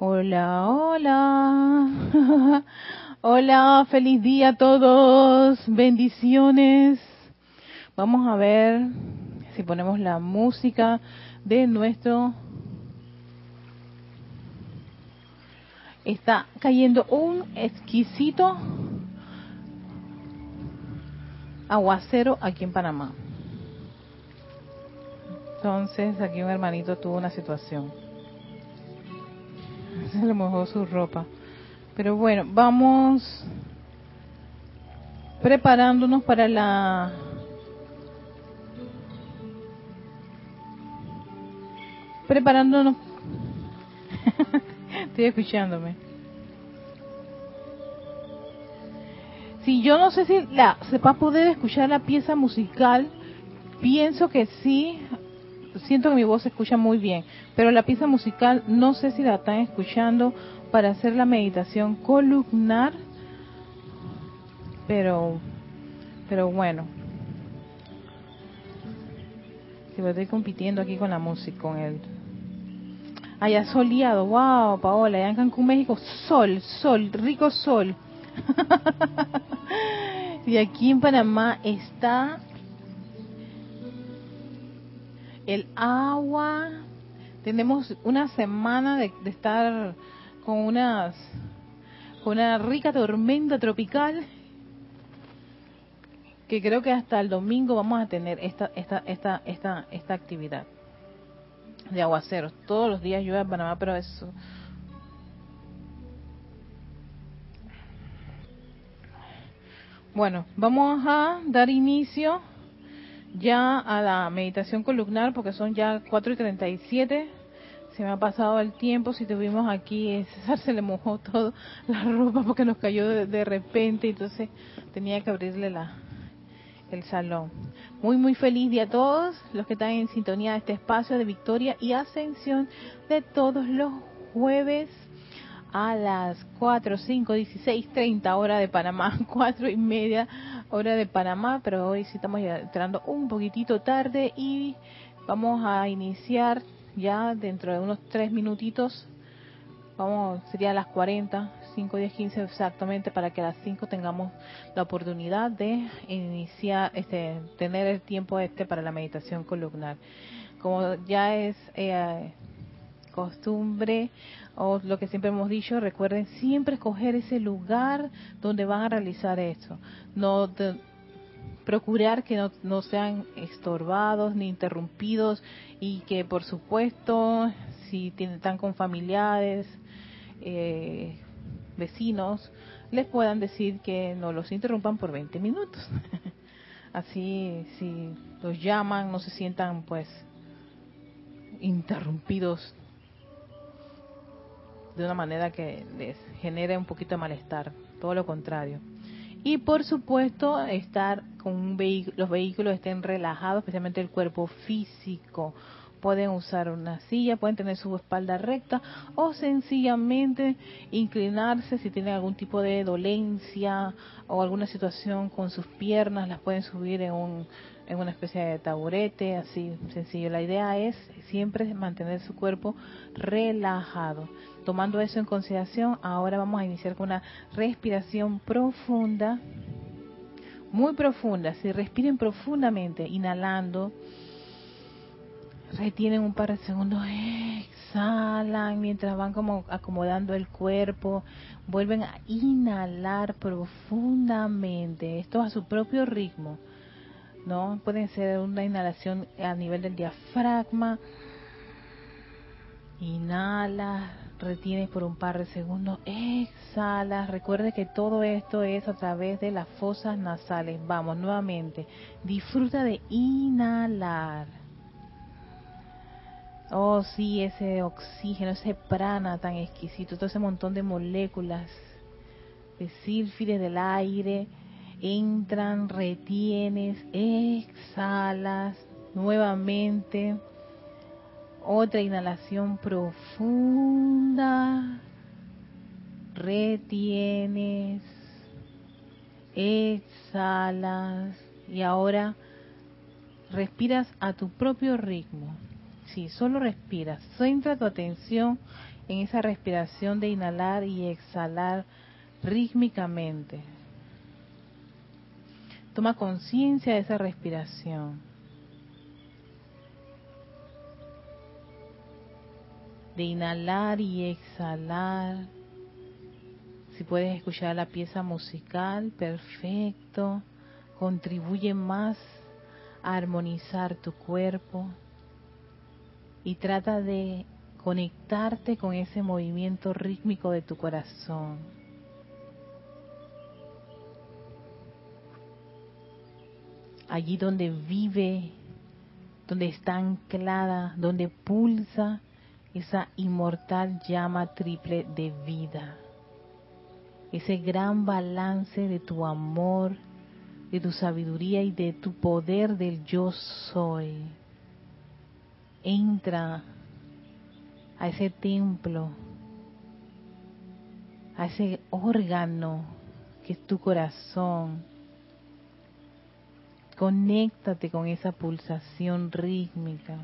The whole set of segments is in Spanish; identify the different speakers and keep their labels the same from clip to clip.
Speaker 1: Hola, hola. hola, feliz día a todos. Bendiciones. Vamos a ver si ponemos la música de nuestro... Está cayendo un exquisito aguacero aquí en Panamá. Entonces aquí un hermanito tuvo una situación. Se le mojó su ropa. Pero bueno, vamos preparándonos para la preparándonos estoy escuchándome si yo no sé si la se va a poder escuchar la pieza musical pienso que sí siento que mi voz se escucha muy bien, pero la pieza musical no sé si la están escuchando para hacer la meditación columnar, pero, pero bueno. Me estoy compitiendo aquí con la música, con el... Allá soleado, wow, Paola, allá en Cancún, México, sol, sol, rico sol. y aquí en Panamá está el agua. Tenemos una semana de, estar con unas con una rica tormenta tropical que creo que hasta el domingo vamos a tener esta esta esta esta esta actividad de aguaceros. Todos los días llueve en Panamá, pero eso Bueno, vamos a dar inicio ya a la meditación columnar porque son ya 4 y 37. Se me ha pasado el tiempo. Si tuvimos aquí, César se le mojó todo la ropa porque nos cayó de, repente. Entonces tenía que abrirle la, el salón. Muy, muy feliz día a todos los que están en sintonía de este espacio de victoria y ascensión de todos los jueves a las 4, 5, 16, 30 hora de Panamá, 4 y media hora de Panamá, pero hoy sí estamos entrando un poquitito tarde y vamos a iniciar ya dentro de unos 3 minutitos, vamos, sería a las 40, 5, 10, 15 exactamente, para que a las 5 tengamos la oportunidad de iniciar, este, tener el tiempo este para la meditación columnar. Como ya es eh, costumbre, o lo que siempre hemos dicho, recuerden siempre escoger ese lugar donde van a realizar esto. No procurar que no, sean estorbados ni interrumpidos y que por supuesto si tienen, están con familiares, eh, vecinos, les puedan decir que no los interrumpan por 20 minutos. Así si los llaman no se sientan pues interrumpidos de una manera que les genere un poquito de malestar, todo lo contrario. Y por supuesto, estar con un los vehículos estén relajados, especialmente el cuerpo físico. Pueden usar una silla, pueden tener su espalda recta o sencillamente inclinarse si tienen algún tipo de dolencia o alguna situación con sus piernas, las pueden subir en, un, en una especie de taburete, así sencillo. La idea es siempre mantener su cuerpo relajado. Tomando eso en consideración, ahora vamos a iniciar con una respiración profunda, muy profunda. Si respiren profundamente, inhalando, retienen un par de segundos, exhalan mientras van como acomodando el cuerpo, vuelven a inhalar profundamente, esto a su propio ritmo, ¿no? Pueden ser una inhalación a nivel del diafragma, inhala, retienes por un par de segundos, exhala. Recuerde que todo esto es a través de las fosas nasales. Vamos, nuevamente. Disfruta de inhalar. Oh, sí, ese oxígeno, ese prana tan exquisito, todo ese montón de moléculas de sílfides del aire entran, retienes, exhalas nuevamente otra inhalación profunda. Retienes. Exhalas. Y ahora respiras a tu propio ritmo. Sí, solo respira. Centra tu atención en esa respiración de inhalar y exhalar rítmicamente. Toma conciencia de esa respiración. De inhalar y exhalar. Si puedes escuchar la pieza musical, perfecto. Contribuye más a armonizar tu cuerpo. Y trata de conectarte con ese movimiento rítmico de tu corazón. Allí donde vive, donde está anclada, donde pulsa esa inmortal llama triple de vida. Ese gran balance de tu amor, de tu sabiduría y de tu poder del yo soy. Entra a ese templo, a ese órgano que es tu corazón. Conéctate con esa pulsación rítmica.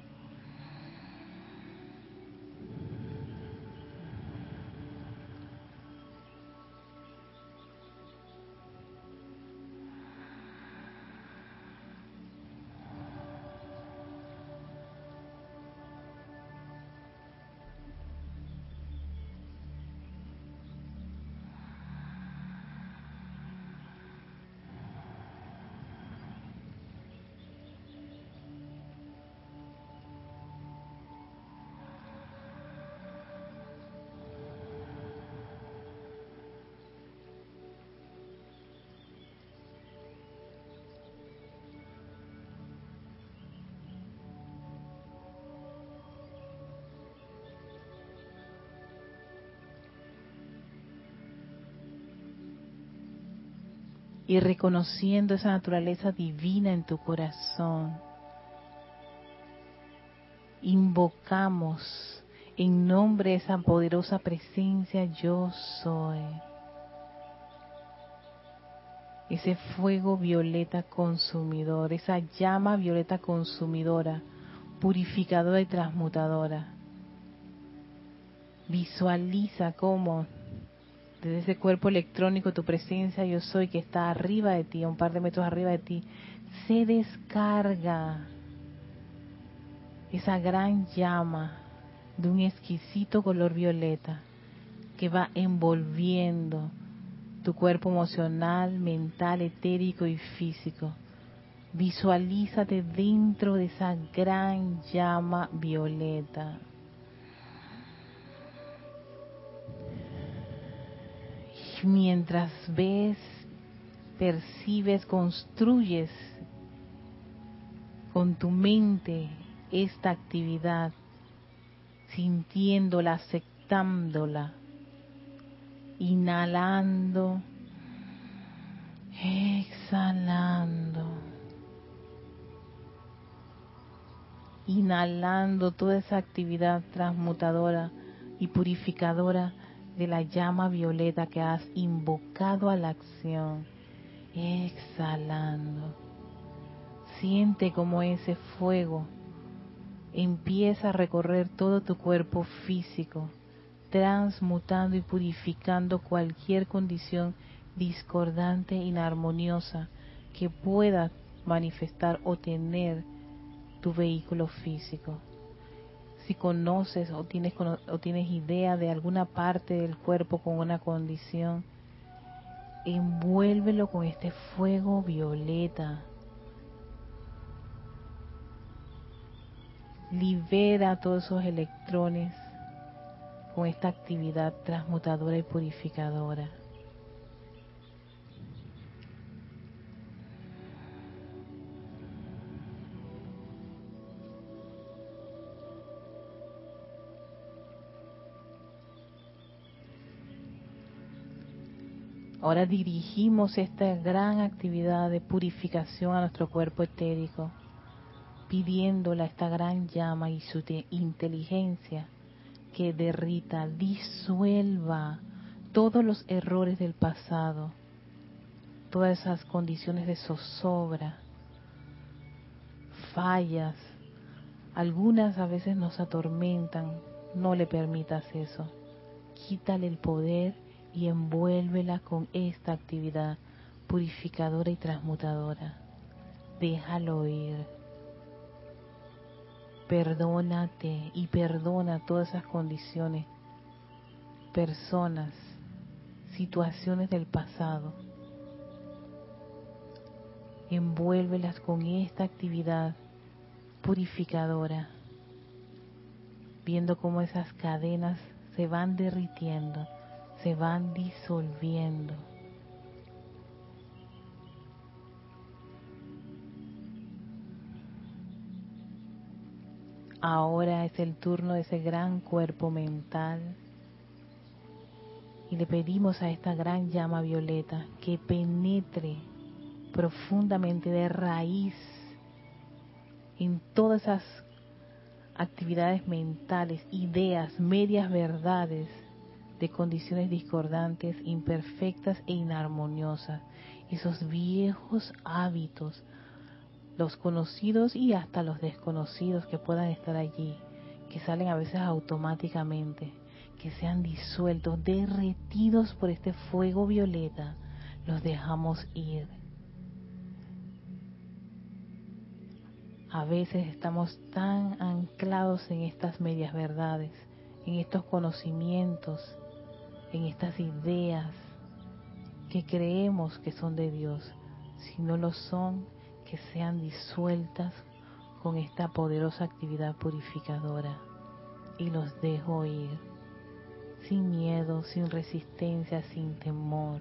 Speaker 1: Y reconociendo esa naturaleza divina en tu corazón. Invocamos en nombre de esa poderosa presencia yo soy. Ese fuego violeta consumidor, esa llama violeta consumidora, purificadora y transmutadora. Visualiza cómo desde ese cuerpo electrónico, tu presencia yo soy que está arriba de ti, un par de metros arriba de ti, se descarga esa gran llama de un exquisito color violeta que va envolviendo tu cuerpo emocional, mental, etérico y físico. Visualízate dentro de esa gran llama violeta. Mientras ves, percibes, construyes con tu mente esta actividad, sintiéndola, aceptándola, inhalando, exhalando, inhalando toda esa actividad transmutadora y purificadora de la llama violeta que has invocado a la acción. Exhalando. Siente como ese fuego empieza a recorrer todo tu cuerpo físico, transmutando y purificando cualquier condición discordante, inarmoniosa que pueda manifestar o tener tu vehículo físico si conoces o tienes, o tienes idea de alguna parte del cuerpo con una condición, envuélvelo con este fuego violeta. Libera todos esos electrones con esta actividad transmutadora y purificadora. Ahora dirigimos esta gran actividad de purificación a nuestro cuerpo etérico, pidiéndole a esta gran llama y su inteligencia que derrita, disuelva todos los errores del pasado, todas esas condiciones de zozobra, fallas, algunas a veces nos atormentan, no le permitas eso. Quítale el poder y envuélvela con esta actividad purificadora y transmutadora. Déjalo ir. Perdónate y perdona todas esas condiciones, personas, situaciones del pasado. Envuélvelas con esta actividad purificadora, viendo cómo esas cadenas se van derritiendo, se van disolviendo. Ahora es el turno de ese gran cuerpo mental y le pedimos a esta gran llama violeta que penetre profundamente de raíz en todas esas actividades mentales, ideas, medias verdades de condiciones discordantes, imperfectas e inarmoniosas, esos viejos hábitos, los conocidos y hasta los desconocidos que puedan estar allí, que salen a veces automáticamente, que sean disueltos, derretidos por este fuego violeta, los dejamos ir. A veces estamos tan anclados en estas medias verdades, en estos conocimientos, en estas ideas que creemos que son de Dios. Si no lo son, que sean disueltas con esta poderosa actividad purificadora. Y los dejo ir, sin miedo, sin resistencia, sin temor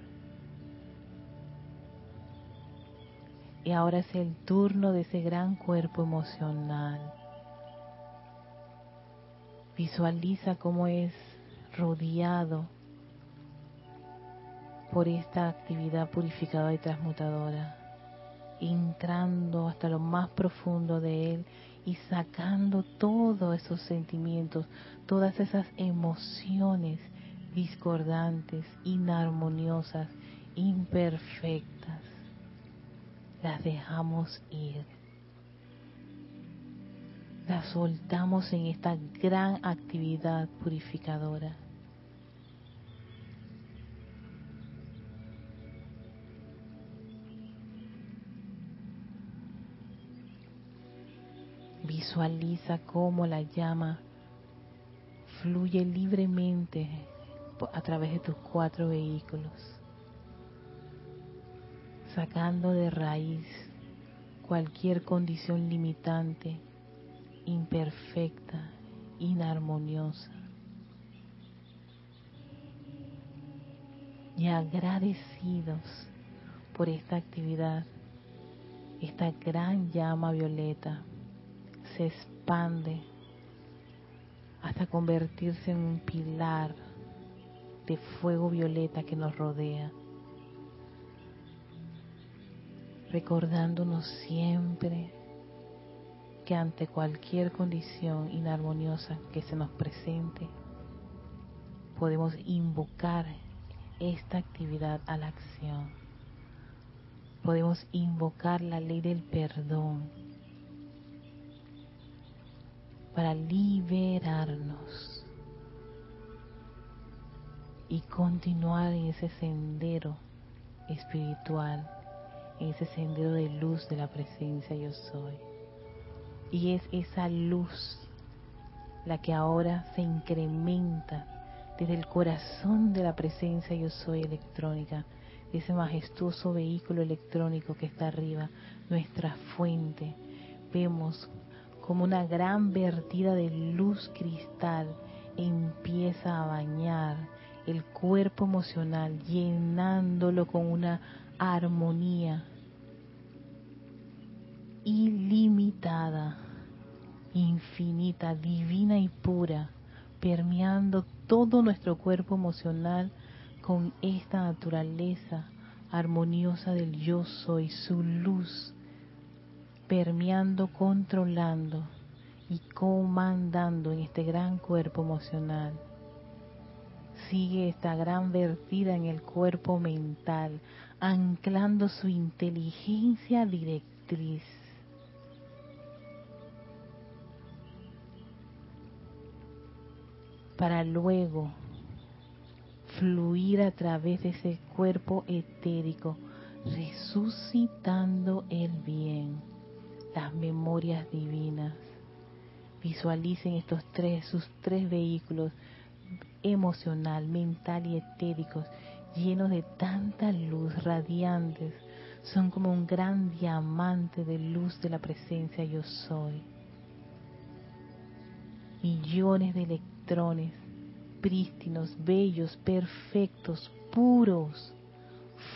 Speaker 1: Y ahora es el turno de ese gran cuerpo emocional. Visualiza cómo es rodeado por esta actividad purificadora y transmutadora, entrando hasta lo más profundo de él y sacando todos esos sentimientos, todas esas emociones discordantes, inarmoniosas, imperfectas las dejamos ir. Las soltamos en esta gran actividad purificadora. Visualiza cómo la llama fluye libremente a través de tus cuatro vehículos sacando de raíz cualquier condición limitante, imperfecta, inarmoniosa. Y agradecidos por esta actividad, esta gran llama violeta se expande hasta convertirse en un pilar de fuego violeta que nos rodea recordándonos siempre que ante cualquier condición inarmoniosa que se nos presente, podemos invocar esta actividad a la acción. Podemos invocar la ley del perdón para liberarnos y continuar en ese sendero espiritual en ese sendero de luz de la presencia yo soy. Y es esa luz la que ahora se incrementa desde el corazón de la presencia yo soy electrónica, de ese majestuoso vehículo electrónico que está arriba, nuestra fuente. Vemos como una gran vertida de luz cristal empieza a bañar el cuerpo emocional, llenándolo con una armonía ilimitada, infinita, divina y pura, permeando todo nuestro cuerpo emocional con esta naturaleza armoniosa del yo soy, su luz, permeando, controlando y comandando en este gran cuerpo emocional sigue esta gran vertida en el cuerpo mental, anclando su inteligencia directriz. para luego fluir a través de ese cuerpo etérico, resucitando el bien, las memorias divinas. Visualicen estos tres, sus tres vehículos, emocional, mental y etéricos, llenos de tanta luz radiantes, son como un gran diamante de luz de la presencia yo soy. Millones de electrones prístinos, bellos, perfectos, puros,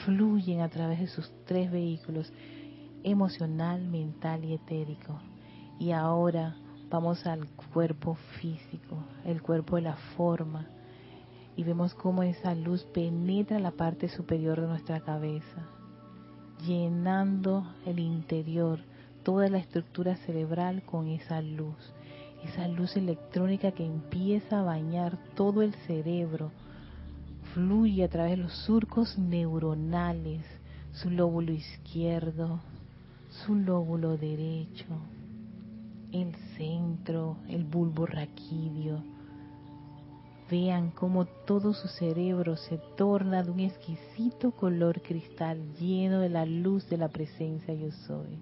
Speaker 1: fluyen a través de sus tres vehículos, emocional, mental y etérico. Y ahora vamos al cuerpo físico, el cuerpo de la forma, y vemos cómo esa luz penetra la parte superior de nuestra cabeza, llenando el interior, toda la estructura cerebral con esa luz esa luz electrónica que empieza a bañar todo el cerebro, fluye a través de los surcos neuronales, su lóbulo izquierdo, su lóbulo derecho, el centro, el bulbo raquídeo. Vean cómo todo su cerebro se torna de un exquisito color cristal lleno de la luz de la presencia yo soy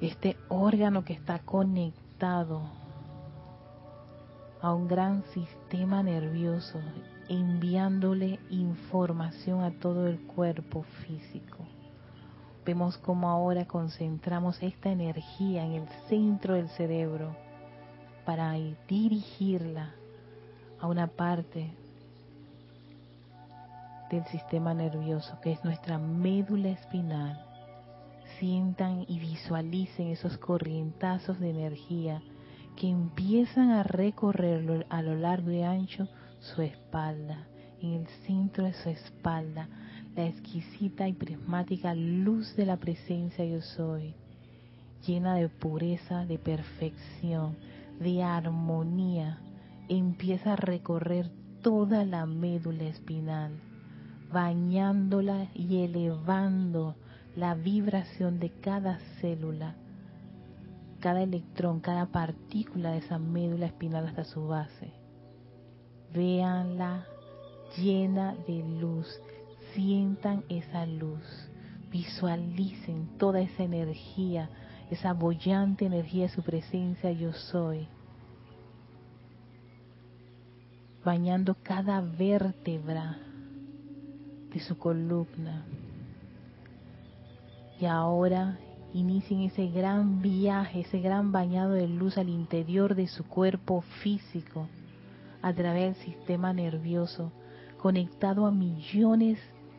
Speaker 1: este órgano que está conectado a un gran sistema nervioso, enviándole información a todo el cuerpo físico. Vemos cómo ahora concentramos esta energía en el centro del cerebro para dirigirla a una parte del sistema nervioso que es nuestra médula espinal. Sientan y visualicen esos corrientazos de energía que empiezan a recorrer a lo largo y ancho su espalda, en el centro de su espalda, la exquisita y prismática luz de la presencia yo soy, llena de pureza, de perfección, de armonía, empieza a recorrer toda la médula espinal, bañándola y elevando la vibración de cada célula, cada electrón, cada partícula de esa médula espinal hasta su base. Véanla llena de luz, sientan esa luz, visualicen toda esa energía, esa bollante energía de su presencia yo soy, bañando cada vértebra de su columna. Y ahora inicien ese gran viaje, ese gran bañado de luz al interior de su cuerpo físico, a través del sistema nervioso, conectado a millones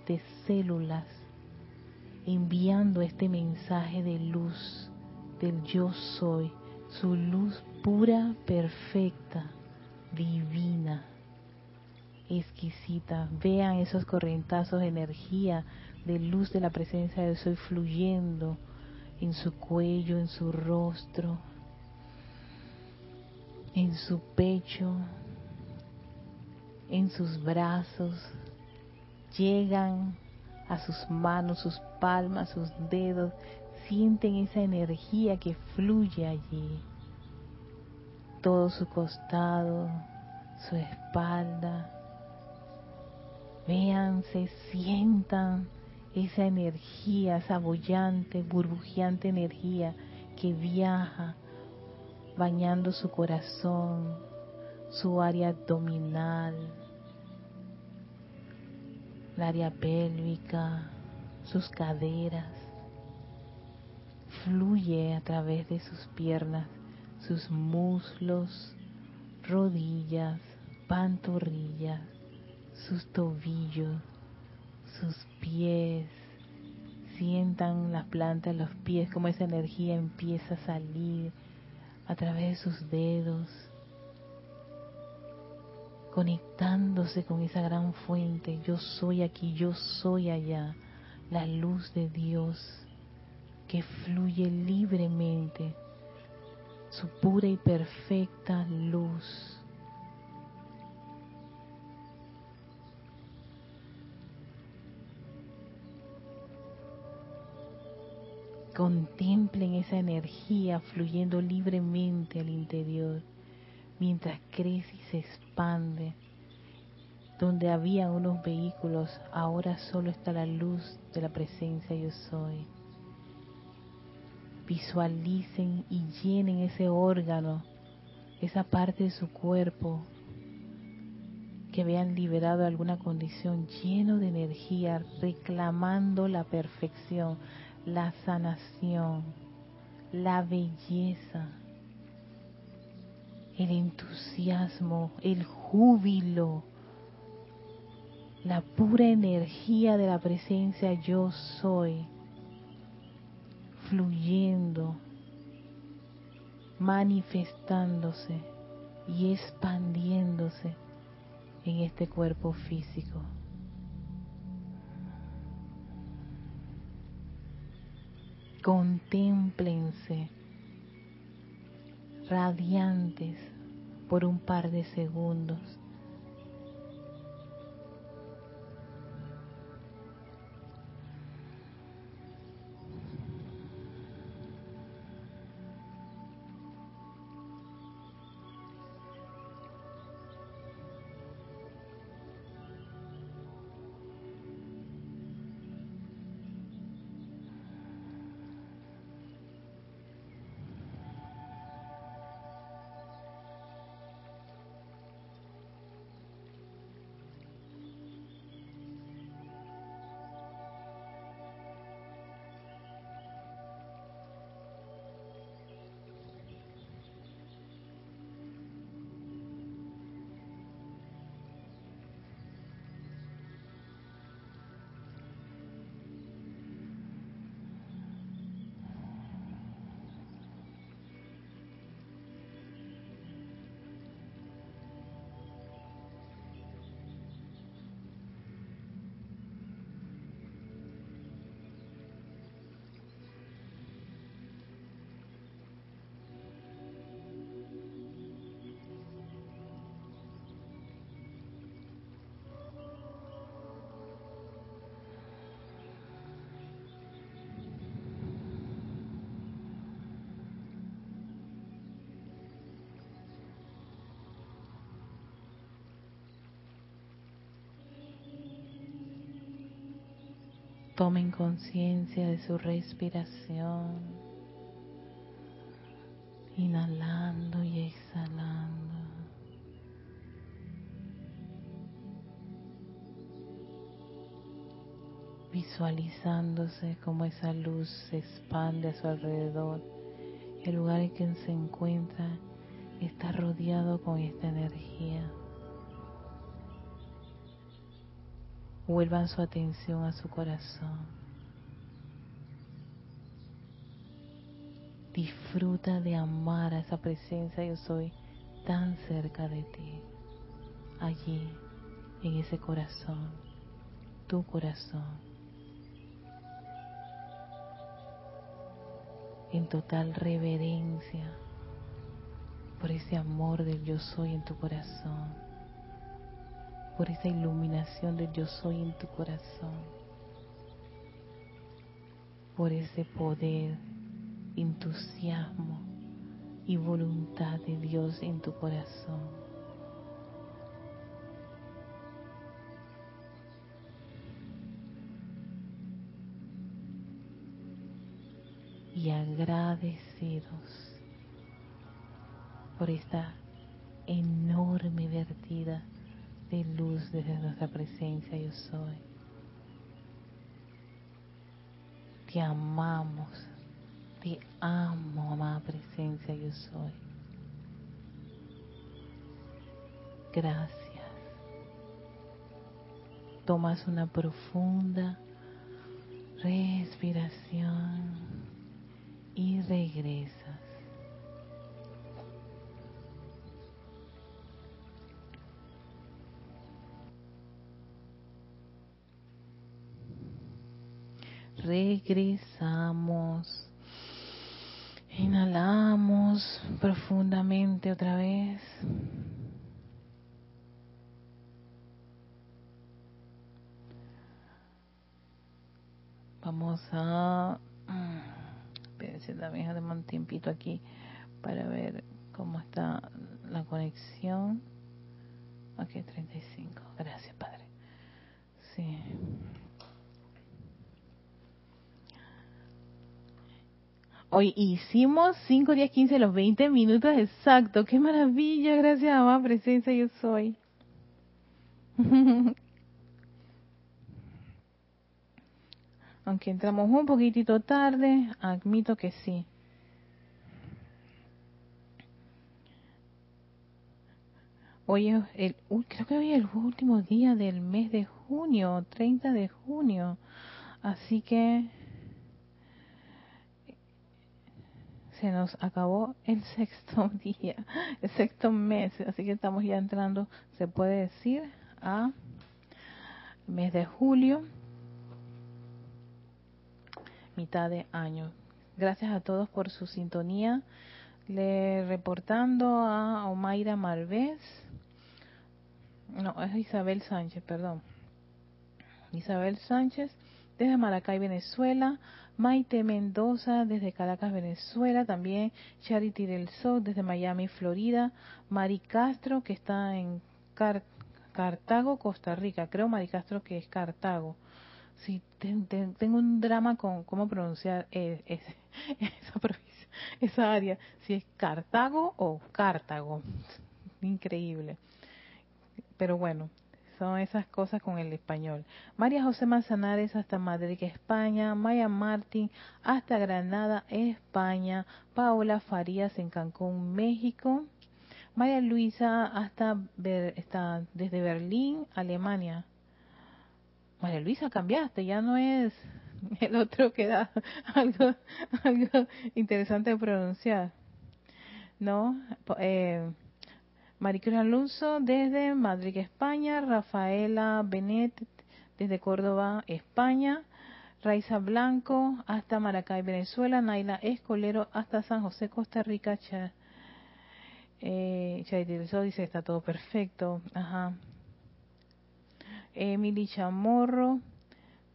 Speaker 1: de células, enviando este mensaje de luz del yo soy, su luz pura, perfecta, divina, exquisita. Vean esos corrientazos de energía de luz de la presencia de Soy fluyendo en su cuello, en su rostro, en su pecho, en sus brazos, llegan a sus manos, sus palmas, sus dedos, sienten esa energía que fluye allí, todo su costado, su espalda, véanse, sientan esa energía, esa bollante, burbujeante energía que viaja bañando su corazón, su área abdominal, la área pélvica, sus caderas, fluye a través de sus piernas, sus muslos, rodillas, pantorrillas, sus tobillos, sus pies, sientan la planta de los pies, como esa energía empieza a salir a través de sus dedos, conectándose con esa gran fuente, yo soy aquí, yo soy allá, la luz de Dios que fluye libremente, su pura y perfecta luz. Contemplen esa energía fluyendo libremente al interior. Mientras crece y se expande. Donde había unos vehículos, ahora solo está la luz de la presencia yo soy. Visualicen y llenen ese órgano, esa parte de su cuerpo que vean liberado alguna condición lleno de energía, reclamando la perfección, la sanación, la belleza, el entusiasmo, el júbilo, la pura energía de la presencia yo soy, fluyendo, manifestándose y expandiéndose en este cuerpo físico. Contémplense radiantes por un par de segundos Tomen conciencia de su respiración, inhalando y exhalando. Visualizándose como esa luz se expande a su alrededor. El lugar en que se encuentra está rodeado con esta energía. Vuelvan su atención a su corazón. Disfruta de amar a esa presencia yo soy tan cerca de ti. Allí, en ese corazón, tu corazón. En total reverencia por ese amor del yo soy en tu corazón por esa iluminación del yo soy en tu corazón, por ese poder, entusiasmo y voluntad de Dios en tu corazón. Y agradecidos por esta enorme vertida de luz desde nuestra presencia yo soy. Te amamos, te amo, amada presencia yo soy. Gracias. Tomas una profunda respiración y regresas. Regresamos. Inhalamos profundamente otra vez. Vamos a... Espérense también, de un tiempito aquí para ver cómo está la conexión. Ok, 35. Gracias, Padre. Sí. Hoy hicimos 5, 10, 15, los 20 minutos exacto. ¡Qué maravilla! Gracias, amada presencia, yo soy. Aunque entramos un poquitito tarde, admito que sí. Hoy el, creo que hoy es el último día del mes de junio, 30 de junio. Así que se nos acabó el sexto día, el sexto mes. Así que estamos ya entrando, se puede decir, a mes de julio, mitad de año. Gracias a todos por su sintonía. Le reportando a Omaira Malvez no, es Isabel Sánchez, perdón. Isabel Sánchez desde Maracay, Venezuela. Maite Mendoza desde Caracas, Venezuela. También Charity del Sol desde Miami, Florida. Mari Castro que está en Cartago, Costa Rica. Creo Mari Castro que es Cartago. Sí, tengo un drama con cómo pronunciar eh, esa, esa área. Si es Cartago o Cartago. Increíble. Pero bueno, son esas cosas con el español. María José Manzanares hasta Madrid, España. Maya Martín hasta Granada, España. Paola Farías en Cancún, México. María Luisa hasta desde Berlín, Alemania. María Luisa, cambiaste, ya no es el otro que da algo, algo interesante de pronunciar. ¿No? Eh, Maricruz Alonso desde Madrid, España. Rafaela Benet desde Córdoba, España. Raiza Blanco hasta Maracay, Venezuela. Naila Escolero hasta San José, Costa Rica. Ch eh, dice está todo perfecto. Ajá. Emily Chamorro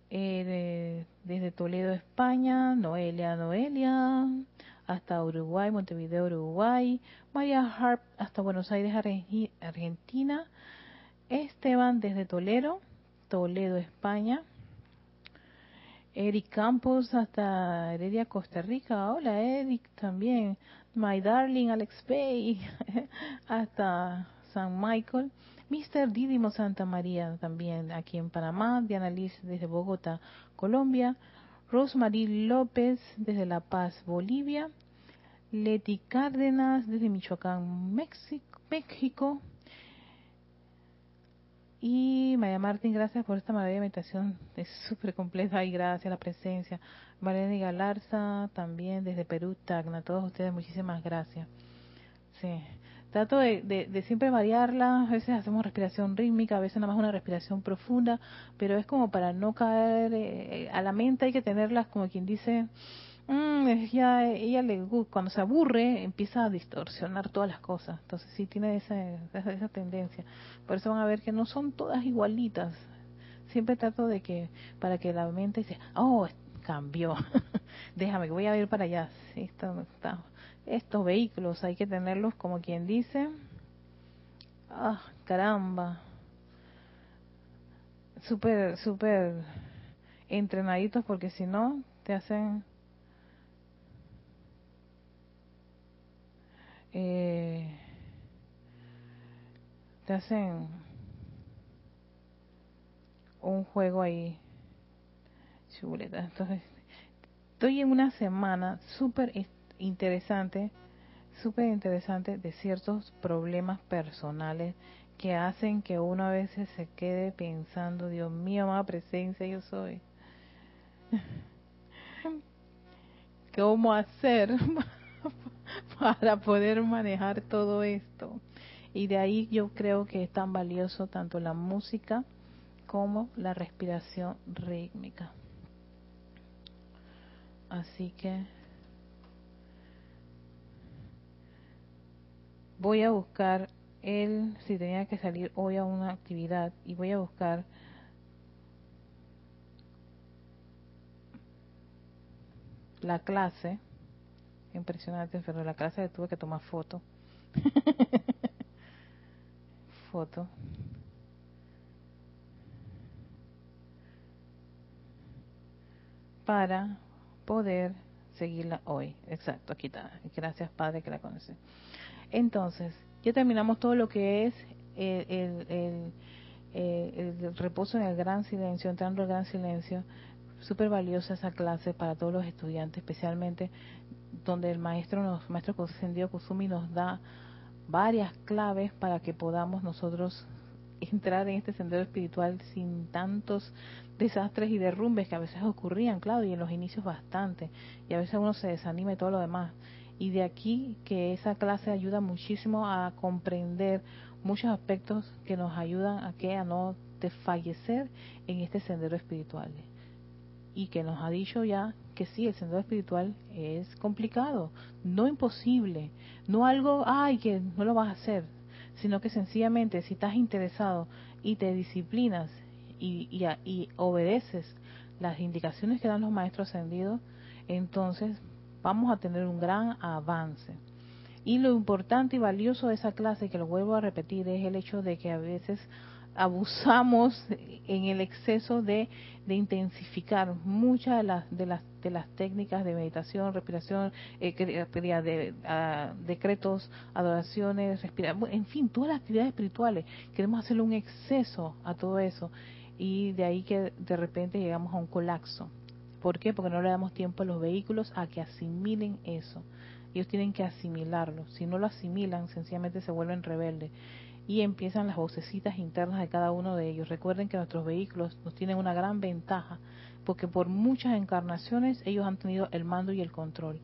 Speaker 1: eh, desde Toledo, España. Noelia, Noelia hasta Uruguay, Montevideo, Uruguay, María Harp hasta Buenos Aires, Argentina, Esteban desde Toledo, Toledo, España, Eric Campos hasta Heredia, Costa Rica, hola Eric también, My Darling Alex Bay hasta San Michael, Mr. Didimo Santa María también aquí en Panamá, Diana Liz desde Bogotá, Colombia, Rosmarie López desde La Paz, Bolivia. Leti Cárdenas desde Michoacán, México. Y María Martín, gracias por esta maravillosa meditación. Es súper completa y gracias a la presencia. Mariana Galarza también desde Perú, Tacna. todos ustedes, muchísimas gracias. Sí. Trato de, siempre variarla, a veces hacemos respiración rítmica, a veces nada más una respiración profunda, pero es como para no caer eh, a la mente, hay que tenerlas como quien dice, mm, ya, ella le cuando se aburre empieza a distorsionar todas las cosas, entonces sí tiene esa, esa, tendencia. Por eso van a ver que no son todas igualitas. Siempre trato de que, para que la mente dice, oh, cambió, déjame voy a ir para allá. Sí, esto está estos vehículos hay que tenerlos como quien dice, ah, caramba, súper, súper entrenaditos porque si no te hacen eh, te hacen un juego ahí. Chuleta. Entonces estoy en una semana súper interesante, súper interesante de ciertos problemas personales que hacen que uno a veces se quede pensando, Dios mío, más presencia yo soy. ¿Cómo hacer para poder manejar todo esto? Y de ahí yo creo que es tan valioso tanto la música como la respiración rítmica. Así que voy a buscar él, si tenía que salir hoy a una actividad, y voy a buscar la clase, impresionante, pero la clase le tuve que tomar foto, Foto. Para poder seguirla hoy. Exacto, aquí está. Gracias, Padre, que la conoce. Entonces, ya terminamos todo lo que es el, el, reposo en el gran silencio, entrando al gran silencio. Súper valiosa esa clase para todos los estudiantes, especialmente donde el maestro, nos, maestro Ascendido Kusumi nos da varias claves para que podamos nosotros entrar en este sendero espiritual sin tantos desastres y derrumbes que a veces ocurrían, claro, y en los inicios bastante, y a veces uno se desanima y todo lo demás. Y de aquí que esa clase ayuda muchísimo a comprender muchos aspectos que nos ayudan a que a no desfallecer en este sendero espiritual. Y que nos ha dicho ya que sí, el sendero espiritual es complicado, no imposible, no algo, ay, que no lo vas a hacer, sino que sencillamente si estás interesado y te disciplinas y, y, obedeces las indicaciones que dan los maestros ascendidos, entonces vamos a tener un gran avance. Y lo importante y valioso de esa clase, que lo vuelvo a repetir, es el hecho de que a veces abusamos en el exceso de, intensificar muchas de las, de las de las técnicas de meditación, respiración, eh, de, uh, decretos, adoraciones, respiración, en fin, todas las actividades espirituales. Queremos hacerle un exceso a todo eso y de ahí que de repente llegamos a un colapso. ¿Por qué? Porque no le damos tiempo a los vehículos a que asimilen eso. Ellos tienen que asimilarlo. Si no lo asimilan, sencillamente se vuelven rebeldes y empiezan las vocecitas internas de cada uno de ellos. Recuerden que nuestros vehículos nos tienen una gran ventaja porque por muchas encarnaciones ellos han tenido el mando y el control.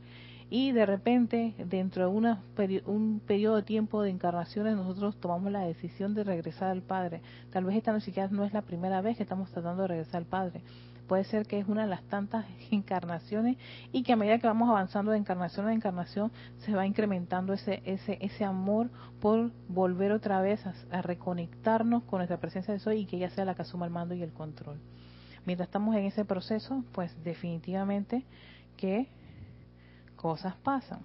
Speaker 1: Y de repente, dentro de una, un periodo de tiempo de encarnaciones, nosotros tomamos la decisión de regresar al Padre. Tal vez esta no siquiera no es la primera vez que estamos tratando de regresar al Padre. Puede ser que es una de las tantas encarnaciones y que a medida que vamos avanzando de encarnación a encarnación se va incrementando ese ese ese amor por volver otra vez a, reconectarnos con nuestra presencia de soy y que ella sea la que asuma el mando y el control mientras estamos en ese proceso, pues definitivamente que cosas pasan.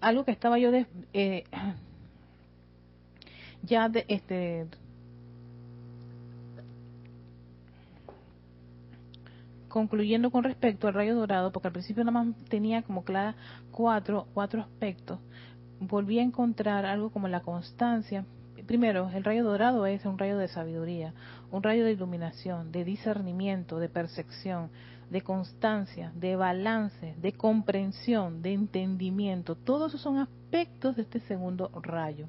Speaker 1: Algo que estaba yo de, eh, ya de, este concluyendo con respecto al rayo dorado, porque al principio nada más tenía como clara cuatro, cuatro aspectos, volví a encontrar algo como la constancia, primero, el rayo dorado es un rayo de sabiduría, un rayo de iluminación, de discernimiento, de percepción, de constancia, de balance, de comprensión, de entendimiento. Todos esos son aspectos de este segundo rayo.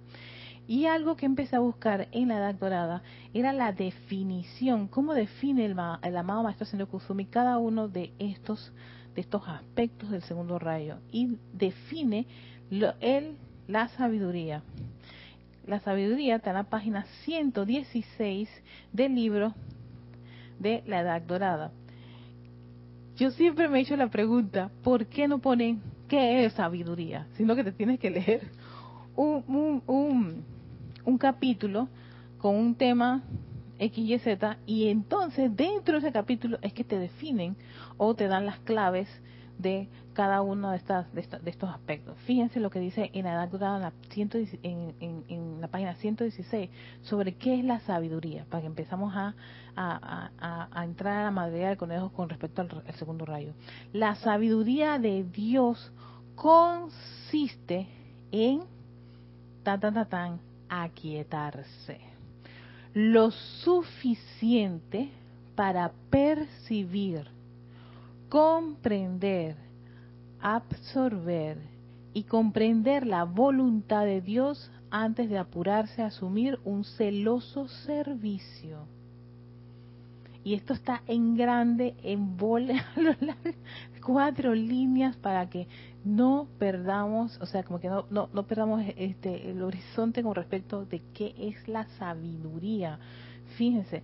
Speaker 1: Y algo que empecé a buscar en la Edad Dorada era la definición, cómo define el, amado Maestro Señor Kusumi cada uno de estos, de estos aspectos del segundo rayo. Y define lo, él, la sabiduría, la sabiduría está en la página 116 del libro de la Edad Dorada. Yo siempre me he hecho la pregunta, ¿por qué no ponen qué es sabiduría? Sino que te tienes que leer un, un, un, capítulo con un tema X, Y, Z, y entonces dentro de ese capítulo es que te definen o te dan las claves de cada uno de, estas, de, estos aspectos. Fíjense lo que dice en la durada en, en, la página 116 sobre qué es la sabiduría, para que empezamos a, a, entrar a la madera del conejo con respecto al, segundo rayo. La sabiduría de Dios consiste en tan, tan, tan, tan, aquietarse. Lo suficiente para percibir comprender, absorber y comprender la voluntad de Dios antes de apurarse a asumir un celoso servicio. Y esto está en grande, en bola, cuatro líneas para que no perdamos, o sea, como que no, no, no perdamos este, el horizonte con respecto de qué es la sabiduría. Fíjense,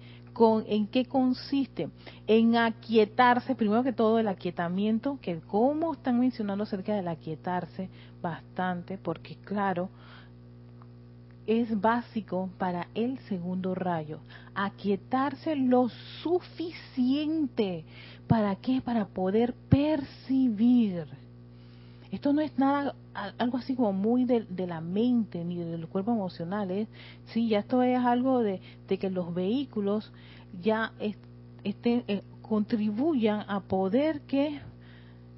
Speaker 1: en qué consiste, en aquietarse, primero que todo el aquietamiento, que como están mencionando acerca del aquietarse bastante, porque claro, es básico para el segundo rayo, aquietarse lo suficiente, ¿para qué? Para poder percibir Esto no es nada, algo así como muy de, la mente ni del cuerpo emocional. ¿eh? Sí, ya esto es algo de, que los vehículos ya estén, eh, contribuyan a poder que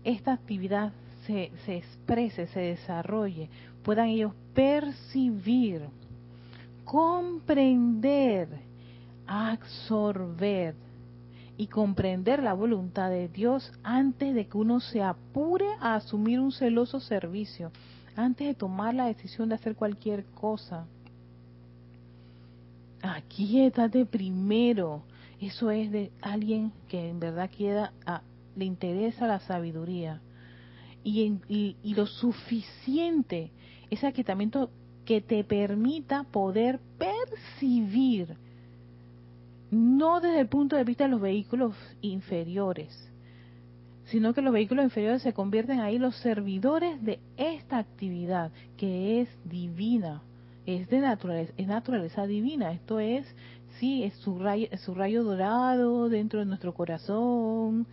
Speaker 1: esta actividad se, se exprese, se desarrolle, puedan ellos percibir, comprender, absorber y comprender la voluntad de Dios antes de que uno se apure a asumir un celoso servicio, antes de tomar la decisión de hacer cualquier cosa. Aquíétate primero. Eso es de alguien que en verdad quiera, ah, le interesa la sabiduría. Y, y lo suficiente, ese aquietamiento que te permita poder percibir no desde el punto de vista de los vehículos inferiores, sino que los vehículos inferiores se convierten ahí los servidores de esta actividad que es divina, es de naturaleza, es naturaleza divina. Esto es, sí, es su rayo, su rayo dorado dentro de nuestro corazón,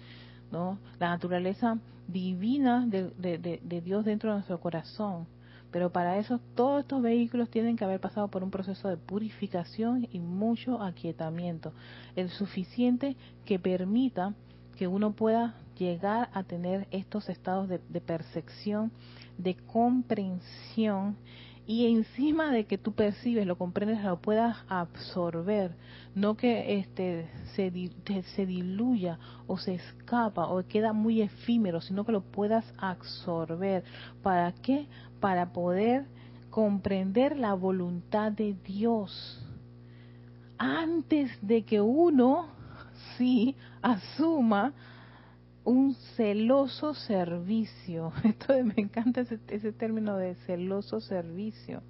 Speaker 1: ¿no? La naturaleza divina de, de Dios dentro de nuestro corazón. Pero para eso todos estos vehículos tienen que haber pasado por un proceso de purificación y mucho aquietamiento, el suficiente que permita que uno pueda llegar a tener estos estados de, percepción, de comprensión y encima de que tú percibes, lo comprendes, lo puedas absorber, no que este se, se diluya o se escapa o queda muy efímero, sino que lo puedas absorber. ¿Para qué? Para poder comprender la voluntad de Dios antes de que uno sí asuma un celoso servicio. Esto me encanta ese, ese, término de celoso servicio,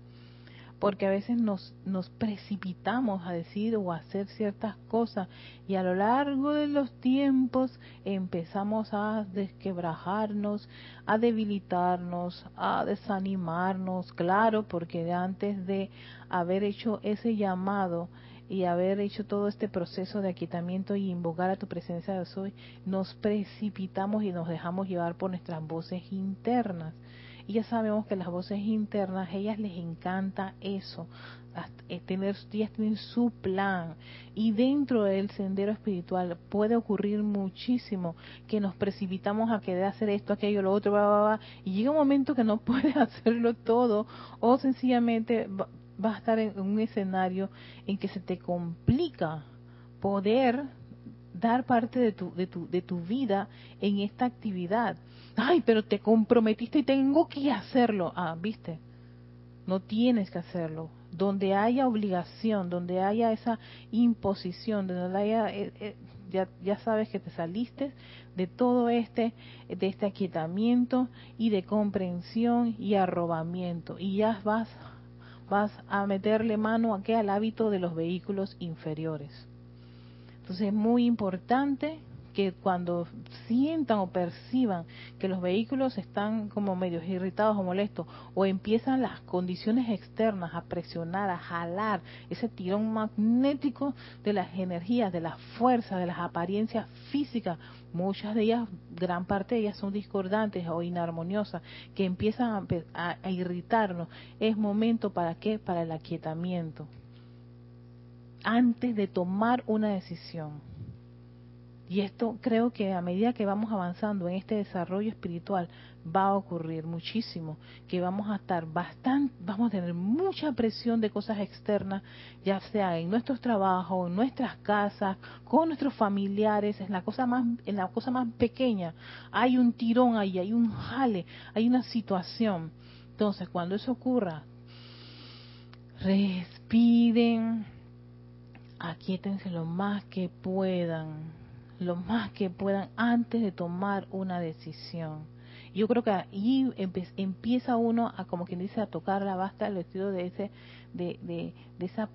Speaker 1: porque a veces nos, nos precipitamos a decir o a hacer ciertas cosas y a lo largo de los tiempos empezamos a desquebrajarnos, a debilitarnos, a desanimarnos, claro, porque antes de haber hecho ese llamado, y haber hecho todo este proceso de aquietamiento y invocar a tu presencia de hoy, nos precipitamos y nos dejamos llevar por nuestras voces internas. Y ya sabemos que las voces internas, a ellas les encanta eso, eh, tener, ellas tienen su plan. Y dentro del sendero espiritual puede ocurrir muchísimo que nos precipitamos a querer hacer esto, aquello, lo otro, y llega un momento que no puedes hacerlo todo, o sencillamente vas a estar en un escenario en que se te complica poder dar parte de tu, de tu, de tu vida en esta actividad. Ay, pero te comprometiste y tengo que hacerlo. Ah, viste, no tienes que hacerlo. Donde haya obligación, donde haya esa imposición, donde haya, eh, eh, ya, ya sabes que te saliste de todo este, de este aquietamiento y de comprensión y arrobamiento. Y ya vas vas a meterle mano aquí al hábito de los vehículos inferiores. Entonces es muy importante que cuando sientan o perciban que los vehículos están como medios irritados o molestos o empiezan las condiciones externas a presionar, a jalar ese tirón magnético de las energías, de las fuerzas, de las apariencias físicas, muchas de ellas, gran parte de ellas son discordantes o inarmoniosas, que empiezan a, irritarnos, es momento para qué? Para el aquietamiento. Antes de tomar una decisión y esto creo que a medida que vamos avanzando en este desarrollo espiritual va a ocurrir muchísimo, que vamos a estar bastante, vamos a tener mucha presión de cosas externas, ya sea en nuestros trabajos, en nuestras casas, con nuestros familiares, en la cosa más, en la cosa más pequeña, hay un tirón ahí, hay un jale, hay una situación. Entonces, cuando eso ocurra, respiren, aquíétense lo más que puedan lo más que puedan antes de tomar una decisión. Yo creo que ahí empieza uno a, como quien dice, a tocar la basta el vestido de ese, de, de, de esa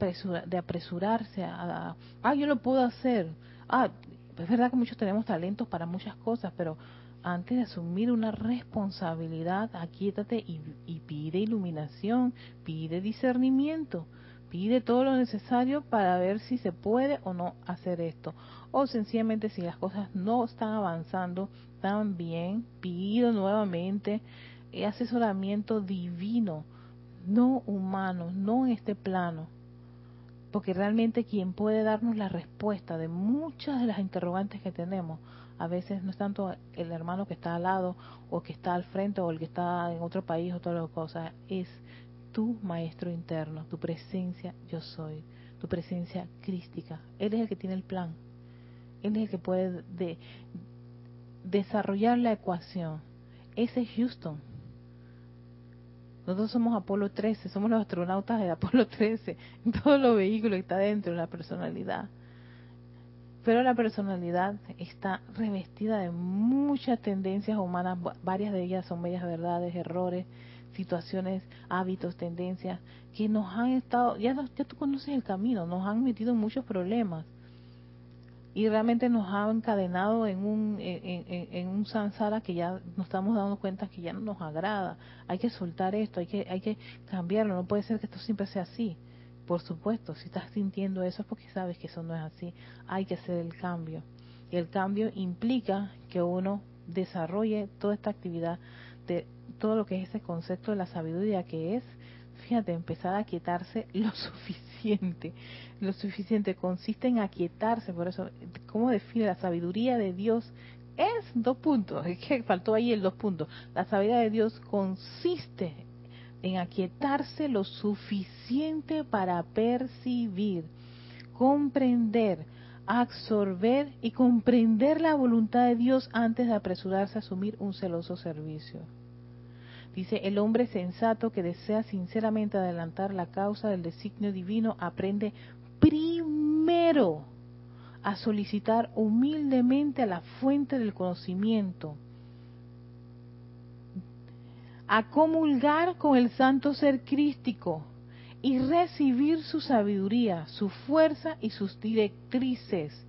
Speaker 1: de apresurarse a, ah, yo lo puedo hacer. Ah, es verdad que muchos tenemos talentos para muchas cosas, pero antes de asumir una responsabilidad, aquíétate y pide iluminación, pide discernimiento pide todo lo necesario para ver si se puede o no hacer esto. O sencillamente si las cosas no están avanzando tan bien, pido nuevamente asesoramiento divino, no humano, no en este plano. Porque realmente quien puede darnos la respuesta de muchas de las interrogantes que tenemos, a veces no es tanto el hermano que está al lado o que está al frente o el que está en otro país o todas las cosas, es tu maestro interno, tu presencia yo soy, tu presencia crística. Él es el que tiene el plan. Él es el que puede de, desarrollar la ecuación. Ese es Houston. Nosotros somos Apolo 13, somos los astronautas de Apolo 13, en todos los vehículos que está dentro de la personalidad. Pero la personalidad está revestida de muchas tendencias humanas, varias de ellas son bellas verdades, errores, situaciones, hábitos, tendencias que nos han estado, ya, ya tú conoces el camino, nos han metido en muchos problemas y realmente nos ha encadenado en un en, un sansara que ya nos estamos dando cuenta que ya no nos agrada. Hay que soltar esto hay que hay que cambiarlo. No puede ser que esto siempre sea así. Por supuesto si estás sintiendo eso es porque sabes que eso no es así. Hay que hacer el cambio. Y el cambio implica que uno desarrolle toda esta actividad de todo lo que es ese concepto de la sabiduría que es fíjate empezar a quietarse lo suficiente lo suficiente, consiste en aquietarse, por eso, ¿cómo define la sabiduría de Dios? Es dos puntos, es que faltó ahí el dos puntos. La sabiduría de Dios consiste en aquietarse lo suficiente para percibir, comprender, absorber y comprender la voluntad de Dios antes de apresurarse a asumir un celoso servicio. Dice, el hombre sensato que desea sinceramente adelantar la causa del designio divino aprende primero a solicitar humildemente a la fuente del conocimiento, a comulgar con el santo ser crístico y recibir su sabiduría, su fuerza y sus directrices.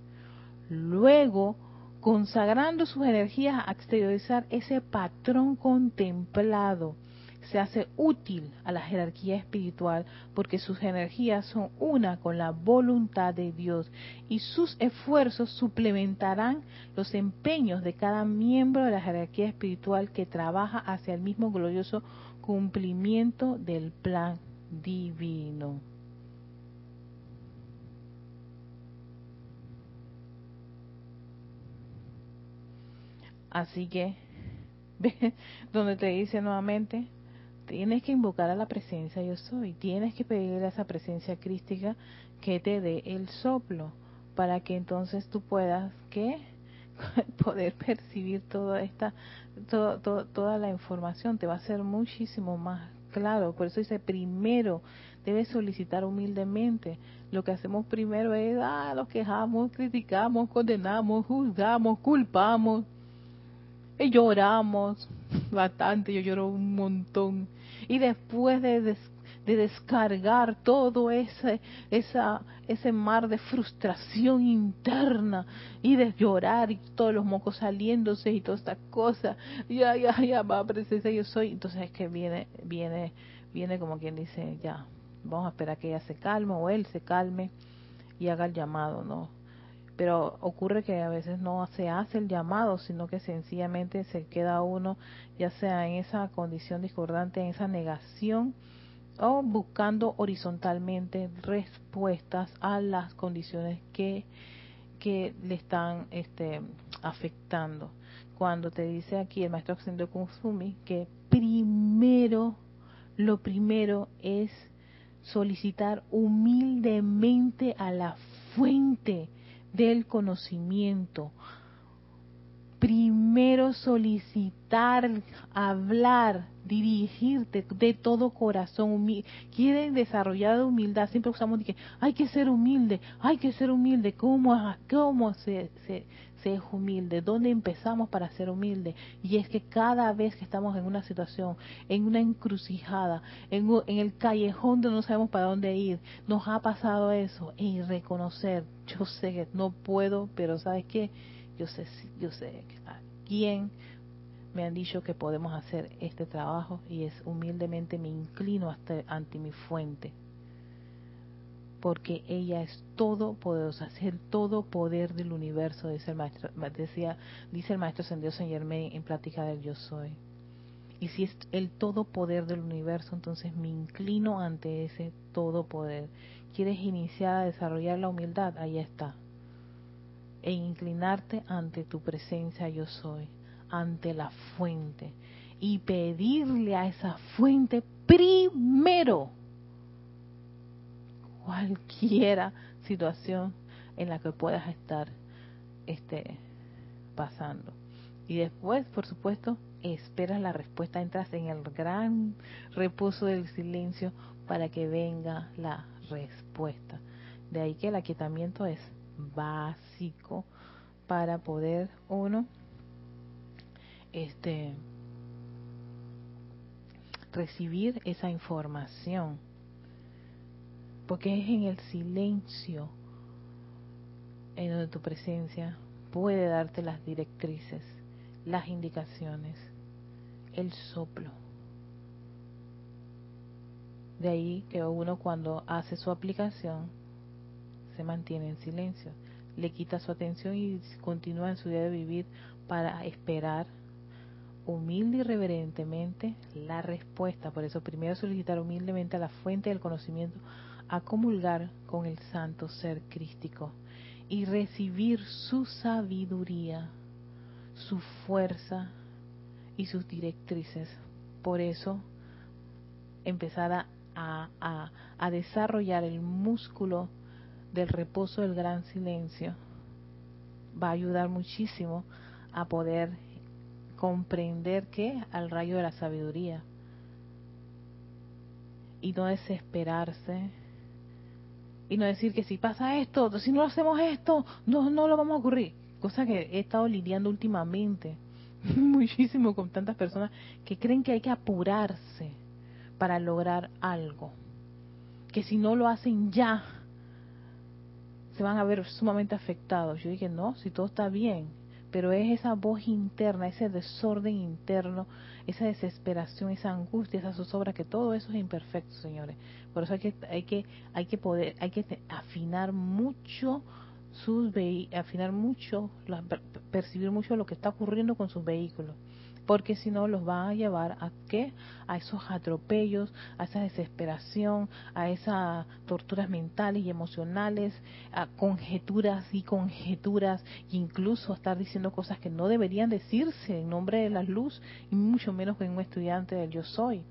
Speaker 1: Luego, consagrando sus energías a exteriorizar ese patrón contemplado se hace útil a la jerarquía espiritual porque sus energías son una con la voluntad de Dios y sus esfuerzos suplementarán los empeños de cada miembro de la jerarquía espiritual que trabaja hacia el mismo glorioso cumplimiento del plan divino. Así que, donde te dice nuevamente, tienes que invocar a la presencia yo soy, tienes que pedir a esa presencia crística que te dé el soplo para que entonces tú puedas que poder percibir toda esta toda la información. Te va a ser muchísimo más claro. Por eso dice primero debes solicitar humildemente. Lo que hacemos primero es ah lo quejamos criticamos condenamos juzgamos culpamos y lloramos bastante yo lloro un montón y después de, descargar todo ese, esa, ese mar de frustración interna y de llorar y todos los mocos saliéndose y toda esta cosa, ya, ya, ya, va, presencia yo soy. Entonces es que viene, viene, viene como quien dice, ya, vamos a esperar que ella se calme o él se calme y haga el llamado, ¿no? Pero ocurre que a veces no se hace el llamado, sino que sencillamente se queda uno ya sea en esa condición discordante, en esa negación, o buscando horizontalmente respuestas a las condiciones que, que le están este, afectando. Cuando te dice aquí el maestro Xendo Kusumi que primero, lo primero es solicitar humildemente a la fuente, del conocimiento. Primero solicitar, hablar, dirigirte de todo corazón. Quieren desarrollar humildad. Siempre usamos que hay que ser humilde, hay que ser humilde. ¿Cómo, cómo se, se, se es humilde? ¿Dónde empezamos para ser humilde? Y es que cada vez que estamos en una situación, en una encrucijada, en, en el callejón donde no sabemos para dónde ir, nos ha pasado eso y reconocer, yo sé que no puedo, pero ¿sabes qué? Yo sé, yo sé quién me han dicho que podemos hacer este trabajo y es humildemente me inclino hasta, ante mi fuente porque ella es todo poderosa, es el todo poder del universo, dice el maestro, decía, dice el maestro Sendido Saint Germain en Plática del Yo Soy. Y si es el todo poder del universo, entonces me inclino ante ese todo poder. ¿Quieres iniciar a desarrollar la humildad? Ahí está. E inclinarte ante tu presencia yo soy, ante la fuente. Y pedirle a esa fuente primero cualquiera situación en la que puedas estar este, pasando. Y después, por supuesto, esperas la respuesta, entras en el gran reposo del silencio para que venga la respuesta. De ahí que el aquietamiento es básico para poder uno este recibir esa información porque es en el silencio en donde tu presencia puede darte las directrices, las indicaciones, el soplo. De ahí que uno cuando hace su aplicación se mantiene en silencio, le quita su atención y continúa en su día de vivir para esperar humilde y reverentemente la respuesta. Por eso primero solicitar humildemente a la fuente del conocimiento a comulgar con el santo ser crístico y recibir su sabiduría, su fuerza y sus directrices. Por eso empezar a, a, desarrollar el músculo del reposo del gran silencio va a ayudar muchísimo a poder comprender que al rayo de la sabiduría y no desesperarse y no decir que si pasa esto, si no hacemos esto, no, no lo vamos a ocurrir. Cosa que he estado lidiando últimamente muchísimo con tantas personas que creen que hay que apurarse para lograr algo. Que si no lo hacen ya, se van a ver sumamente afectados. Yo dije, no, si todo está bien, pero es esa voz interna, ese desorden interno, esa desesperación, esa angustia, esa zozobra, que todo eso es imperfecto, señores. Por eso hay que, hay que, hay que poder, hay que afinar mucho sus afinar mucho, percibir mucho lo que está ocurriendo con sus vehículos porque si no los va a llevar a qué? A esos atropellos, a esa desesperación, a esas torturas mentales y emocionales, a conjeturas y conjeturas, incluso a estar diciendo cosas que no deberían decirse en nombre de la luz, y mucho menos con un estudiante del yo soy.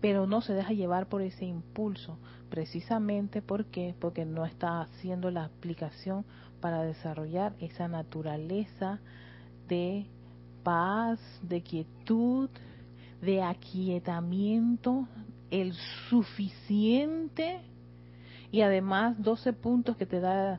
Speaker 1: Pero no se deja llevar por ese impulso, precisamente porque porque no está haciendo la aplicación para desarrollar esa naturaleza de paz, de quietud, de aquietamiento, el suficiente. Y además 12 puntos que te da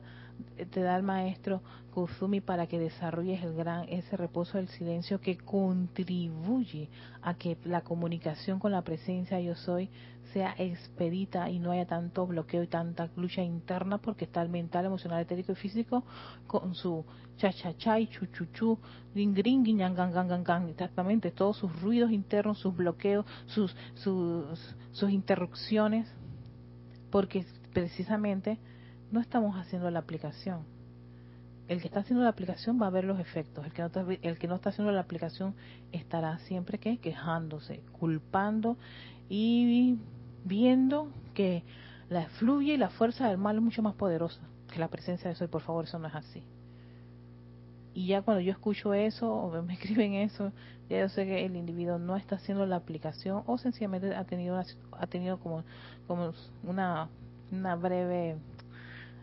Speaker 1: el maestro Kusumi para que desarrolles el gran ese reposo del silencio que contribuye a que la comunicación con la presencia yo soy sea expedita y no haya tanto bloqueo y tanta lucha interna porque está el mental, emocional, etérico y físico con su cha cha cha y chuchuchu, ding gring, exactamente todos sus ruidos internos, sus bloqueos, sus sus sus interrupciones porque precisamente no estamos haciendo la aplicación. El que está haciendo la aplicación va a ver los efectos. El que no está, el que no está haciendo la aplicación estará siempre que quejándose, culpando y viendo que la fluye y la fuerza del mal es mucho más poderosa que la presencia de eso. Y por favor, eso no es así. Y ya cuando yo escucho eso o me escriben eso, ya yo sé que el individuo no está haciendo la aplicación o sencillamente ha tenido ha tenido como como una una breve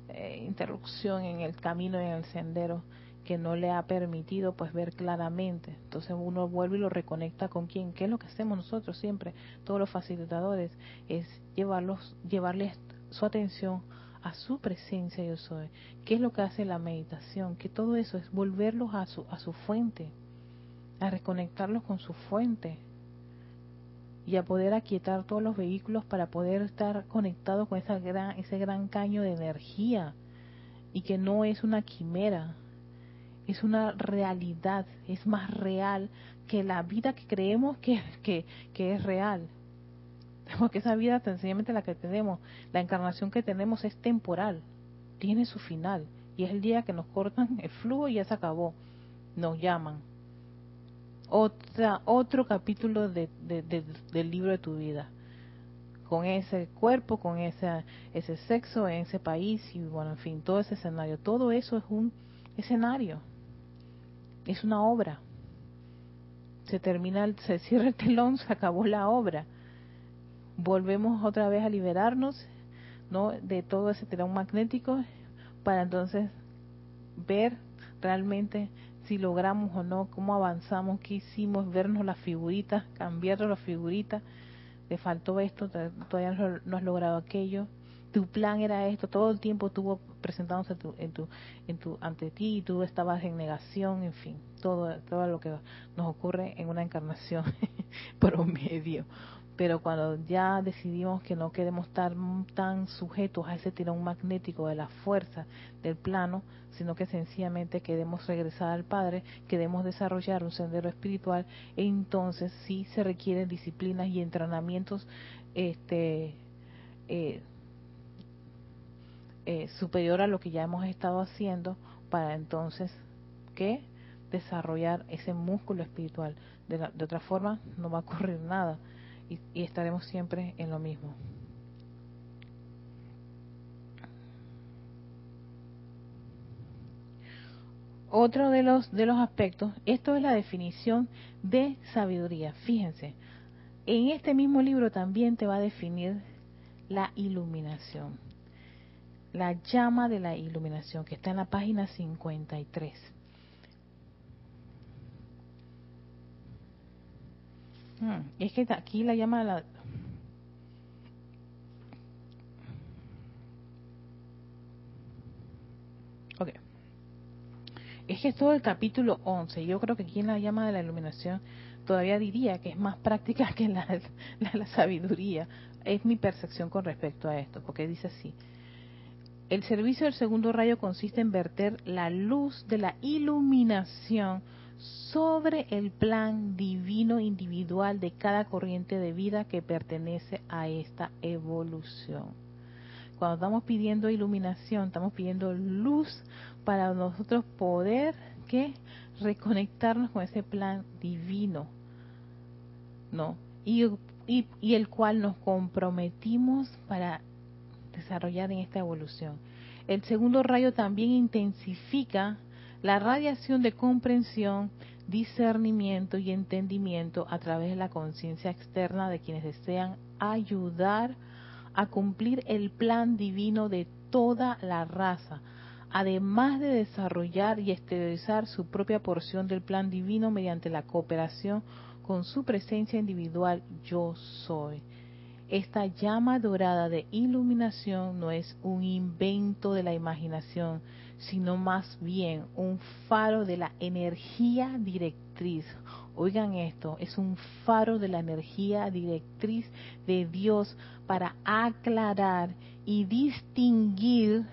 Speaker 1: eh, interrupción en el camino, en el sendero, que no le ha permitido pues ver claramente. Entonces uno vuelve y lo reconecta con quién, qué es lo que hacemos nosotros siempre, todos los facilitadores, es llevarlos, llevarles su atención a su presencia yo soy. ¿Qué es lo que hace la meditación? Que todo eso es volverlos a su, a su fuente, a reconectarlos con su fuente, y a poder aquietar todos los vehículos para poder estar conectados con esa gran, ese gran caño de energía y que no es una quimera, es una realidad, es más real que la vida que creemos que, que, que es real. Porque esa vida, sencillamente la que tenemos, la encarnación que tenemos es temporal, tiene su final. Y es el día que nos cortan el flujo y ya se acabó. Nos llaman. otra, otro capítulo de, del libro de tu vida. Con ese cuerpo, con ese, sexo, en ese país y bueno, en fin, todo ese escenario. Todo eso es un escenario. Es una obra. Se termina, se cierra el telón, se acabó la obra. Volvemos otra vez a liberarnos ¿no? de todo ese telón magnético para entonces ver realmente si logramos o no, cómo avanzamos, qué hicimos, vernos las figuritas, cambiarnos las figuritas, te faltó esto, todavía no has logrado aquello, tu plan era esto, todo el tiempo estuvo presentándose en tu, en tu, ante ti y tú estabas en negación, en fin, todo, todo lo que nos ocurre en una encarnación promedio. Pero cuando ya decidimos que no queremos estar tan sujetos a ese tirón magnético de la fuerza del plano, sino que sencillamente queremos regresar al Padre, queremos desarrollar un sendero espiritual, entonces sí se requieren disciplinas y entrenamientos este, eh, eh, superior a lo que ya hemos estado haciendo para entonces que desarrollar ese músculo espiritual. De, otra forma no va a ocurrir nada y, estaremos siempre en lo mismo. Otro de los de los aspectos, esto es la definición de sabiduría. Fíjense, en este mismo libro también te va a definir la iluminación. La llama de la iluminación que está en la página 53. Hmm, es que aquí la llama la... Ok. Es que es todo el capítulo 11. Yo creo que aquí en la llama de la iluminación todavía diría que es más práctica que la, la, la sabiduría. Es mi percepción con respecto a esto, porque dice así. El servicio del segundo rayo consiste en verter la luz de la iluminación sobre el plan divino individual de cada corriente de vida que pertenece a esta evolución. Cuando estamos pidiendo iluminación, estamos pidiendo luz para nosotros poder que reconectarnos con ese plan divino, ¿no? Y, y, y el cual nos comprometimos para desarrollar en esta evolución. El segundo rayo también intensifica la radiación de comprensión, discernimiento y entendimiento a través de la conciencia externa de quienes desean ayudar a cumplir el plan divino de toda la raza, además de desarrollar y exteriorizar su propia porción del plan divino mediante la cooperación con su presencia individual yo soy. Esta llama dorada de iluminación no es un invento de la imaginación, sino más bien un faro de la energía directriz. Oigan esto, es un faro de la energía directriz de Dios para aclarar y distinguir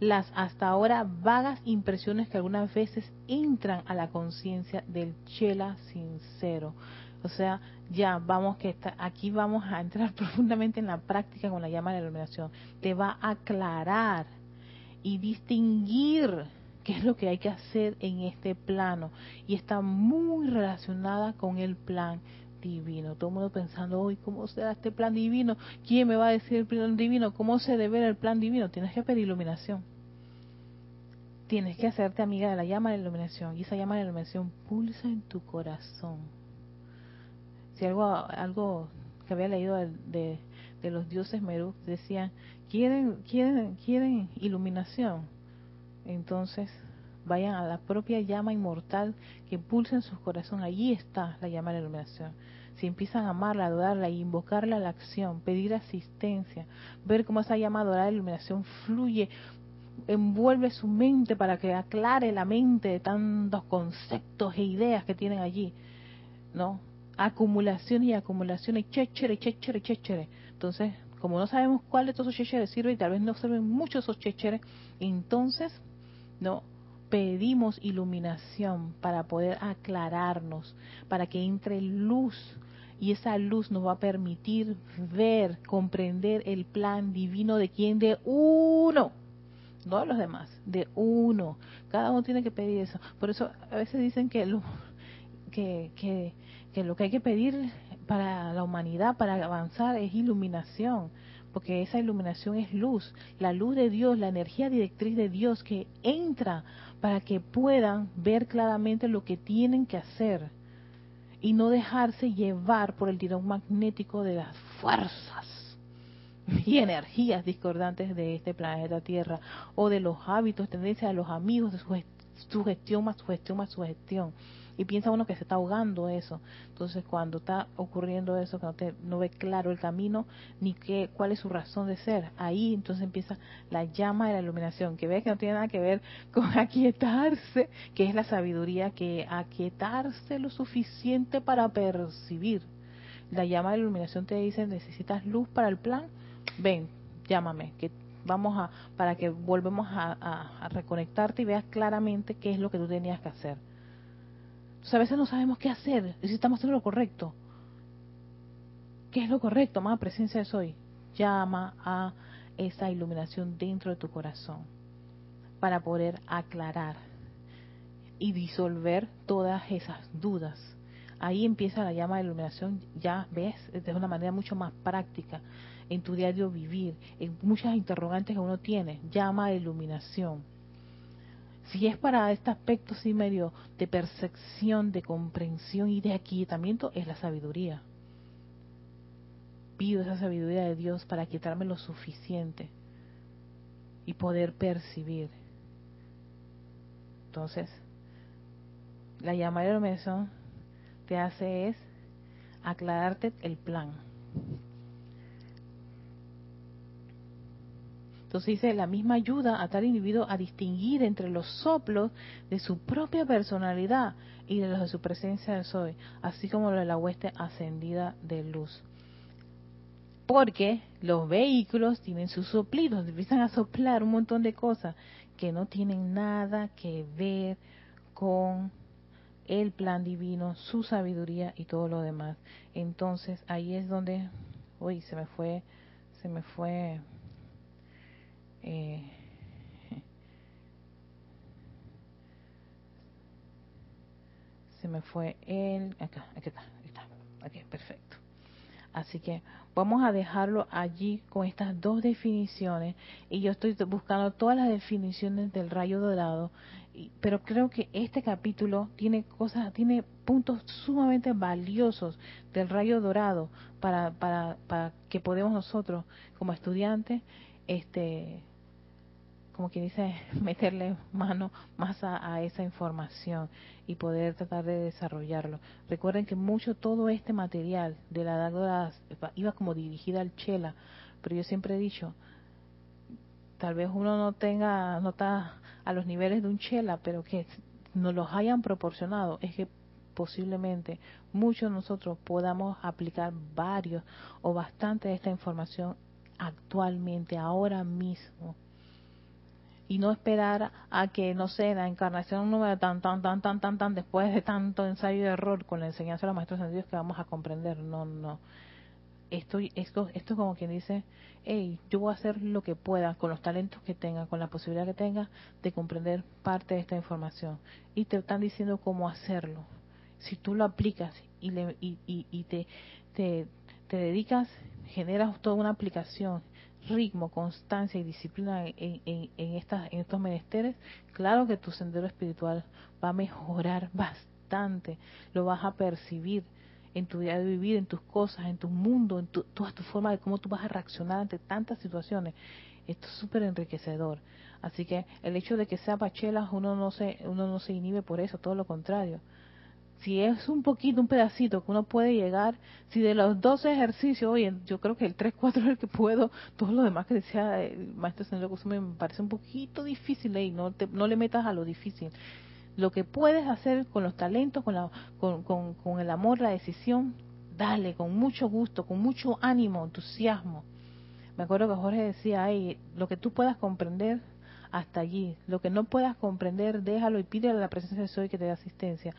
Speaker 1: las hasta ahora vagas impresiones que algunas veces entran a la conciencia del chela sincero. O sea, ya vamos que aquí vamos a entrar profundamente en la práctica con la llama de la iluminación. Te va a aclarar y distinguir qué es lo que hay que hacer en este plano. Y está muy relacionada con el plan divino. Todo el mundo pensando, hoy, ¿cómo será este plan divino? ¿Quién me va a decir el plan divino? ¿Cómo se debe ver el plan divino? Tienes que pedir iluminación. Tienes que hacerte amiga de la llama de la iluminación. Y esa llama de la iluminación pulsa en tu corazón. Si algo, algo que había leído de, los dioses Merú decían, quieren, quieren, quieren iluminación, entonces vayan a la propia llama inmortal que pulsa en su corazón. Allí está la llama de la iluminación. Si empiezan a amarla, adorarla y invocarla a la acción, pedir asistencia, ver cómo esa llama dorada de la iluminación fluye, envuelve su mente para que aclare la mente de tantos conceptos e ideas que tienen allí, ¿no? Acumulaciones y acumulaciones, chéchere, chéchere, chéchere. Entonces, como no sabemos cuál de todos esos checheres sirve y tal vez no sirven muchos esos checheres, entonces no pedimos iluminación para poder aclararnos, para que entre luz y esa luz nos va a permitir ver, comprender el plan divino de quien de uno, no de los demás, de uno. Cada uno tiene que pedir eso. Por eso a veces dicen que que, que, que lo que hay que pedir para la humanidad, para avanzar, es iluminación, porque esa iluminación es luz, la luz de Dios, la energía directriz de Dios que entra para que puedan ver claramente lo que tienen que hacer y no dejarse llevar por el tirón magnético de las fuerzas y energías discordantes de este planeta Tierra o de los hábitos, tendencias de los amigos, de su, gestión más su gestión más su gestión y piensa uno que se está ahogando eso. Entonces, cuando está ocurriendo eso, que no, te, no ve claro el camino ni qué, cuál es su razón de ser, ahí entonces empieza la llama de la iluminación, que ve que no tiene nada que ver con aquietarse, que es la sabiduría, que aquietarse lo suficiente para percibir. La llama de la iluminación te dice, necesitas luz para el plan, ven, llámame, que vamos a, para que volvemos a reconectarte y veas claramente qué es lo que tú tenías que hacer a veces no sabemos qué hacer y si estamos haciendo lo correcto. ¿Qué es lo correcto? Más presencia de soy. Llama a esa iluminación dentro de tu corazón para poder aclarar y disolver todas esas dudas. Ahí empieza la llama de iluminación, ya ves, de una manera mucho más práctica en tu diario vivir, en muchas interrogantes que uno tiene, llama de iluminación si es para este aspecto sí medio de percepción, de comprensión y de aquietamiento, es la sabiduría. Pido esa sabiduría de Dios para quietarme lo suficiente y poder percibir. Entonces, la llamada de iluminación te hace es aclararte el plan. Entonces dice, la misma ayuda a tal individuo a distinguir entre los soplos de su propia personalidad y de los de su presencia de soy, así como lo de la hueste ascendida de luz. Porque los vehículos tienen sus soplidos, empiezan a soplar un montón de cosas que no tienen nada que ver con el plan divino, su sabiduría y todo lo demás. Entonces ahí es donde, uy, se me fue, se me fue eh, se me fue el acá, aquí está, aquí está, perfecto. Así que vamos a dejarlo allí con estas dos definiciones y yo estoy buscando todas las definiciones del rayo dorado, pero creo que este capítulo tiene cosas, tiene puntos sumamente valiosos del rayo dorado para, para, para que podamos nosotros como estudiantes este como quien dice, meterle mano más a, esa información y poder tratar de desarrollarlo. Recuerden que mucho todo este material de la edad iba como dirigida al chela, pero yo siempre he dicho, tal vez uno no tenga, no está a los niveles de un chela, pero que nos los hayan proporcionado, es que posiblemente muchos de nosotros podamos aplicar varios o bastante de esta información actualmente, ahora mismo y no esperar a que, no sé, la encarnación número tan, tan, tan, tan, tan, tan, después de tanto ensayo y error con la enseñanza de los maestros sentidos que vamos a comprender. No, no. Esto, esto, esto es como quien dice, hey, yo voy a hacer lo que pueda con los talentos que tenga, con la posibilidad que tenga de comprender parte de esta información. Y te están diciendo cómo hacerlo. Si tú lo aplicas y, le, y, y, y te, te, te dedicas, generas toda una aplicación ritmo, constancia y disciplina en, en, estas, en estos menesteres, claro que tu sendero espiritual va a mejorar bastante, lo vas a percibir en tu día de vivir, en tus cosas, en tu mundo, en tu, toda tu forma de cómo tú vas a reaccionar ante tantas situaciones. Esto es súper enriquecedor. Así que el hecho de que sea pachelas, uno no se, uno no se inhibe por eso, todo lo contrario si es un poquito, un pedacito que uno puede llegar, si de los 12 ejercicios, oye, yo creo que el 3, 4 es el que puedo, todo lo demás que decía el maestro Señor me parece un poquito difícil no, no le metas a lo difícil. Lo que puedes hacer con los talentos, con, la, con, el amor, la decisión, dale, con mucho gusto, con mucho ánimo, entusiasmo. Me acuerdo que Jorge decía, ay, lo que tú puedas comprender, hasta allí. Lo que no puedas comprender, déjalo y pídele a la presencia de Soy que te dé asistencia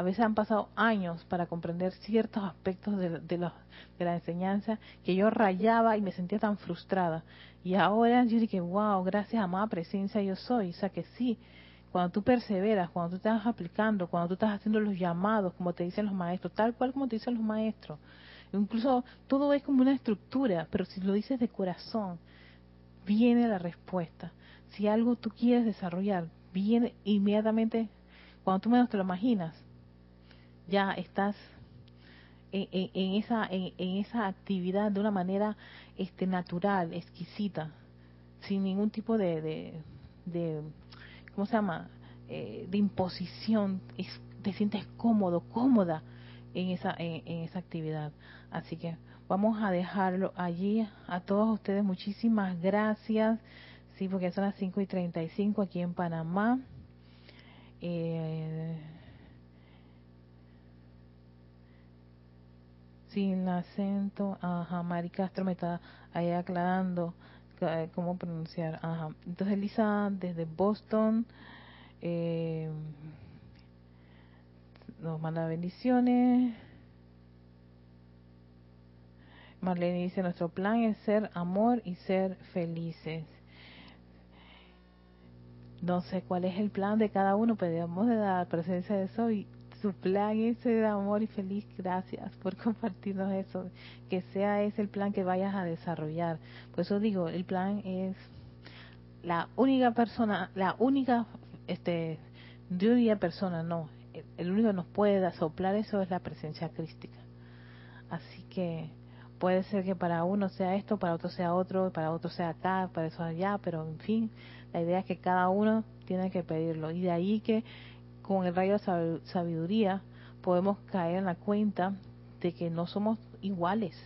Speaker 1: a veces han pasado años para comprender ciertos aspectos de, de, de la enseñanza que yo rayaba y me sentía tan frustrada. Y ahora yo dije, wow, gracias a amada presencia yo soy. O sea que sí, cuando tú perseveras, cuando tú estás aplicando, cuando tú estás haciendo los llamados, como te dicen los maestros, tal cual como te dicen los maestros. Incluso todo es como una estructura, pero si lo dices de corazón, viene la respuesta. Si algo tú quieres desarrollar, viene inmediatamente, cuando tú menos te lo imaginas, ya estás en, esa en, esa actividad de una manera este natural, exquisita, sin ningún tipo de, de, ¿cómo se llama? Eh, de imposición, te sientes cómodo, cómoda en esa, en, esa actividad. Así que vamos a dejarlo allí. A todos ustedes muchísimas gracias. Sí, porque son las 5 y 35 aquí en Panamá. Eh, sin acento, ajá, Mari Castro me está ahí aclarando eh, cómo pronunciar, ajá. Entonces Lisa desde Boston eh, nos manda bendiciones. Marlene dice, nuestro plan es ser amor y ser felices. No sé cuál es el plan de cada uno, pero debemos de dar presencia de eso y su plan ese de amor y feliz. Gracias por compartirnos eso. Que sea ese el plan que vayas a desarrollar. Por eso digo, el plan es la única persona, la única, este, yo diría persona, no. El, único que nos puede soplar eso es la presencia crística. Así que puede ser que para uno sea esto, para otro sea otro, para otro sea acá, para eso allá, pero en fin, la idea es que cada uno tiene que pedirlo. Y de ahí que con el rayo de sabiduría podemos caer en la cuenta de que no somos iguales,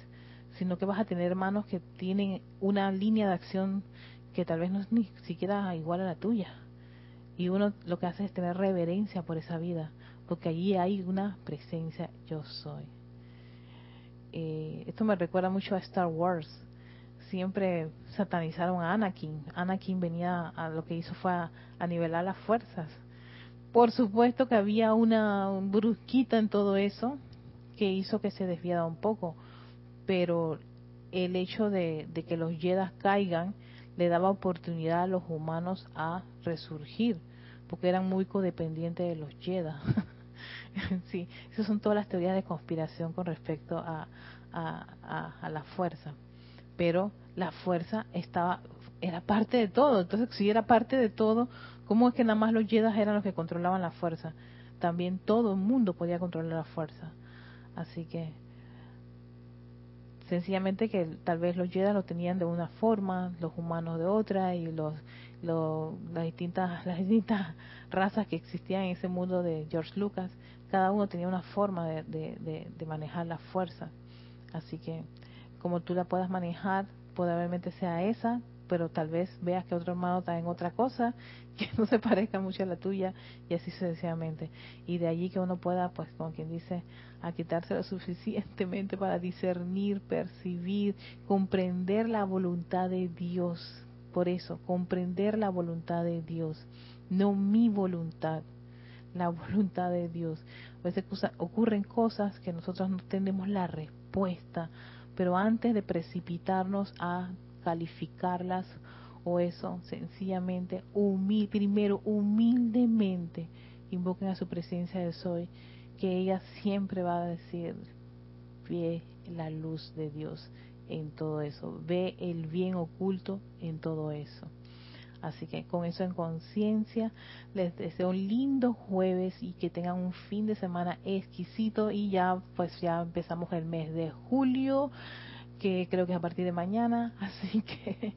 Speaker 1: sino que vas a tener hermanos que tienen una línea de acción que tal vez no es ni siquiera igual a la tuya. Y uno lo que hace es tener reverencia por esa vida, porque allí hay una presencia yo soy. Eh, esto me recuerda mucho a Star Wars. Siempre satanizaron a Anakin. Anakin venía a lo que hizo fue a nivelar las fuerzas por supuesto que había una brusquita en todo eso que hizo que se desviara un poco, pero el hecho de, que los Jedas caigan le daba oportunidad a los humanos a resurgir, porque eran muy codependientes de los Jedi. sí, esas son todas las teorías de conspiración con respecto a, a la fuerza. Pero la fuerza estaba, era parte de todo. Entonces, si era parte de todo, ¿Cómo es que nada más los Jedi eran los que controlaban la fuerza? También todo el mundo podía controlar la fuerza. Así que sencillamente que tal vez los Jedi lo tenían de una forma, los humanos de otra y los, las distintas las distintas razas que existían en ese mundo de George Lucas, cada uno tenía una forma de, de, de manejar la fuerza. Así que como tú la puedas manejar, probablemente sea esa pero tal vez veas que otro hermano está en otra cosa que no se parezca mucho a la tuya y así sucesivamente. Y de allí que uno pueda, pues, como quien dice, a suficientemente para discernir, percibir, comprender la voluntad de Dios. Por eso, comprender la voluntad de Dios, no mi voluntad, la voluntad de Dios. A veces ocurren cosas que nosotros no tenemos la respuesta, pero antes de precipitarnos a calificarlas o eso, sencillamente, primero humildemente invoquen a su presencia de soy, que ella siempre va a decir, ve la luz de Dios en todo eso, ve el bien oculto en todo eso. Así que con eso en conciencia, les deseo un lindo jueves y que tengan un fin de semana exquisito y ya pues ya empezamos el mes de julio que creo que es a partir de mañana, así que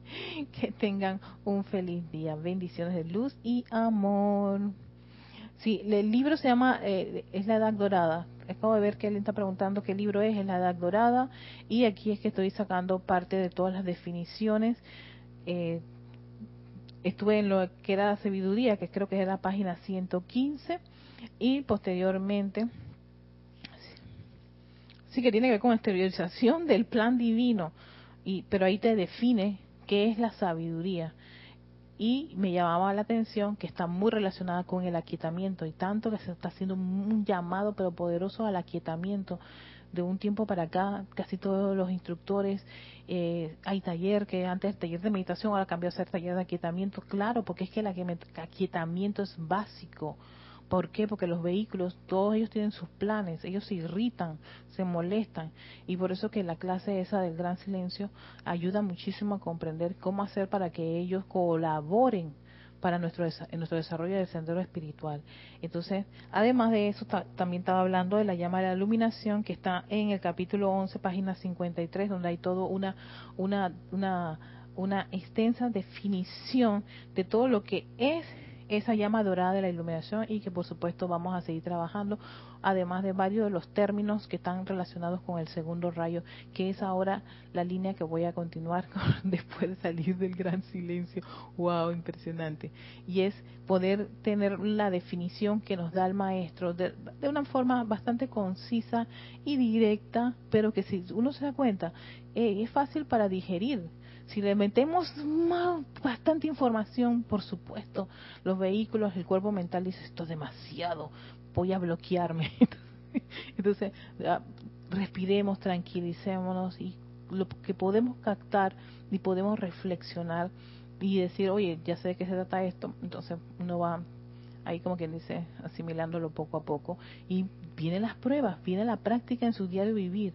Speaker 1: que tengan un feliz día, bendiciones de luz y amor. Sí, el libro se llama eh, Es la Edad Dorada. Acabo de ver que él está preguntando qué libro es, es la Edad Dorada, y aquí es que estoy sacando parte de todas las definiciones. Eh, estuve en lo que era sabiduría, que creo que es la página 115, y posteriormente que tiene que ver con exteriorización del plan divino, y, pero ahí te define qué es la sabiduría. Y me llamaba la atención que está muy relacionada con el aquietamiento, y tanto que se está haciendo un llamado pero poderoso al aquietamiento, de un tiempo para acá, casi todos los instructores, eh, hay taller que antes taller de meditación, ahora cambió a ser taller de aquietamiento, claro, porque es que el aquietamiento es básico. ¿Por qué? Porque los vehículos, todos ellos tienen sus planes, ellos se irritan, se molestan, y por eso que la clase esa del gran silencio ayuda muchísimo a comprender cómo hacer para que ellos colaboren para nuestro, nuestro desarrollo del sendero espiritual. Entonces, además de eso, también estaba hablando de la llama de la iluminación que está en el capítulo 11, página 53, donde hay todo una, una, una, una extensa definición de todo lo que es esa llama dorada de la iluminación y que por supuesto vamos a seguir trabajando, además de varios de los términos que están relacionados con el segundo rayo, que es ahora la línea que voy a continuar después de salir del gran silencio. ¡Wow! Impresionante. Y es poder tener la definición que nos da el maestro de, de una forma bastante concisa y directa, pero que si uno se da cuenta, eh, es fácil para digerir si le metemos bastante información, por supuesto, los vehículos, el cuerpo mental dice, esto es demasiado, voy a bloquearme. Entonces, respiremos, tranquilicémonos y lo que podemos captar y podemos reflexionar y decir, oye, ya sé de qué se trata esto, entonces uno va ahí como quien dice, asimilándolo poco a poco y vienen las pruebas, viene la práctica en su diario vivir,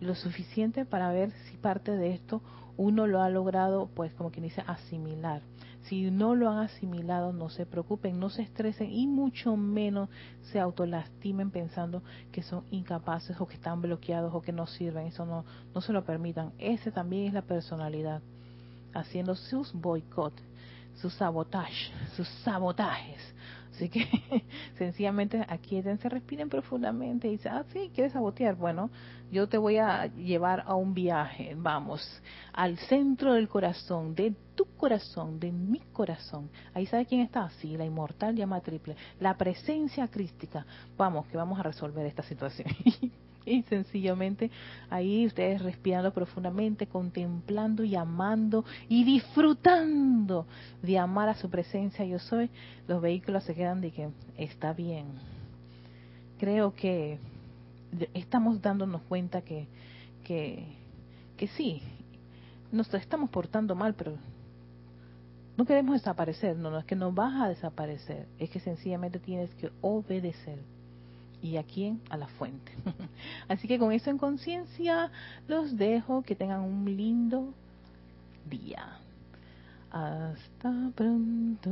Speaker 1: lo suficiente para ver si parte de esto uno lo ha logrado, pues como quien dice, asimilar. Si no lo han asimilado, no se preocupen, no se estresen y mucho menos se autolastimen pensando que son incapaces o que están bloqueados o que no sirven. Eso no, no se lo permitan. Ese también es la personalidad, haciendo sus boicot, sus sabotaje, sus sabotajes Así que sencillamente aquíétense, respiren profundamente y dicen, ah, sí, ¿quieres sabotear? Bueno, yo te voy a llevar a un viaje, vamos, al centro del corazón, de tu corazón, de mi corazón. Ahí sabe quién está, sí, la inmortal llama triple, la presencia crística. Vamos, que vamos a resolver esta situación. y sencillamente ahí ustedes respirando profundamente, contemplando y amando y disfrutando de amar a su presencia yo soy, los vehículos se quedan de que está bien. Creo que estamos dándonos cuenta que, que, que sí, nos estamos portando mal, pero no queremos desaparecer, no, no es que no vas a desaparecer, es que sencillamente tienes que obedecer y a quién, a la fuente. Así que con eso en conciencia los dejo, que tengan un lindo día. Hasta pronto.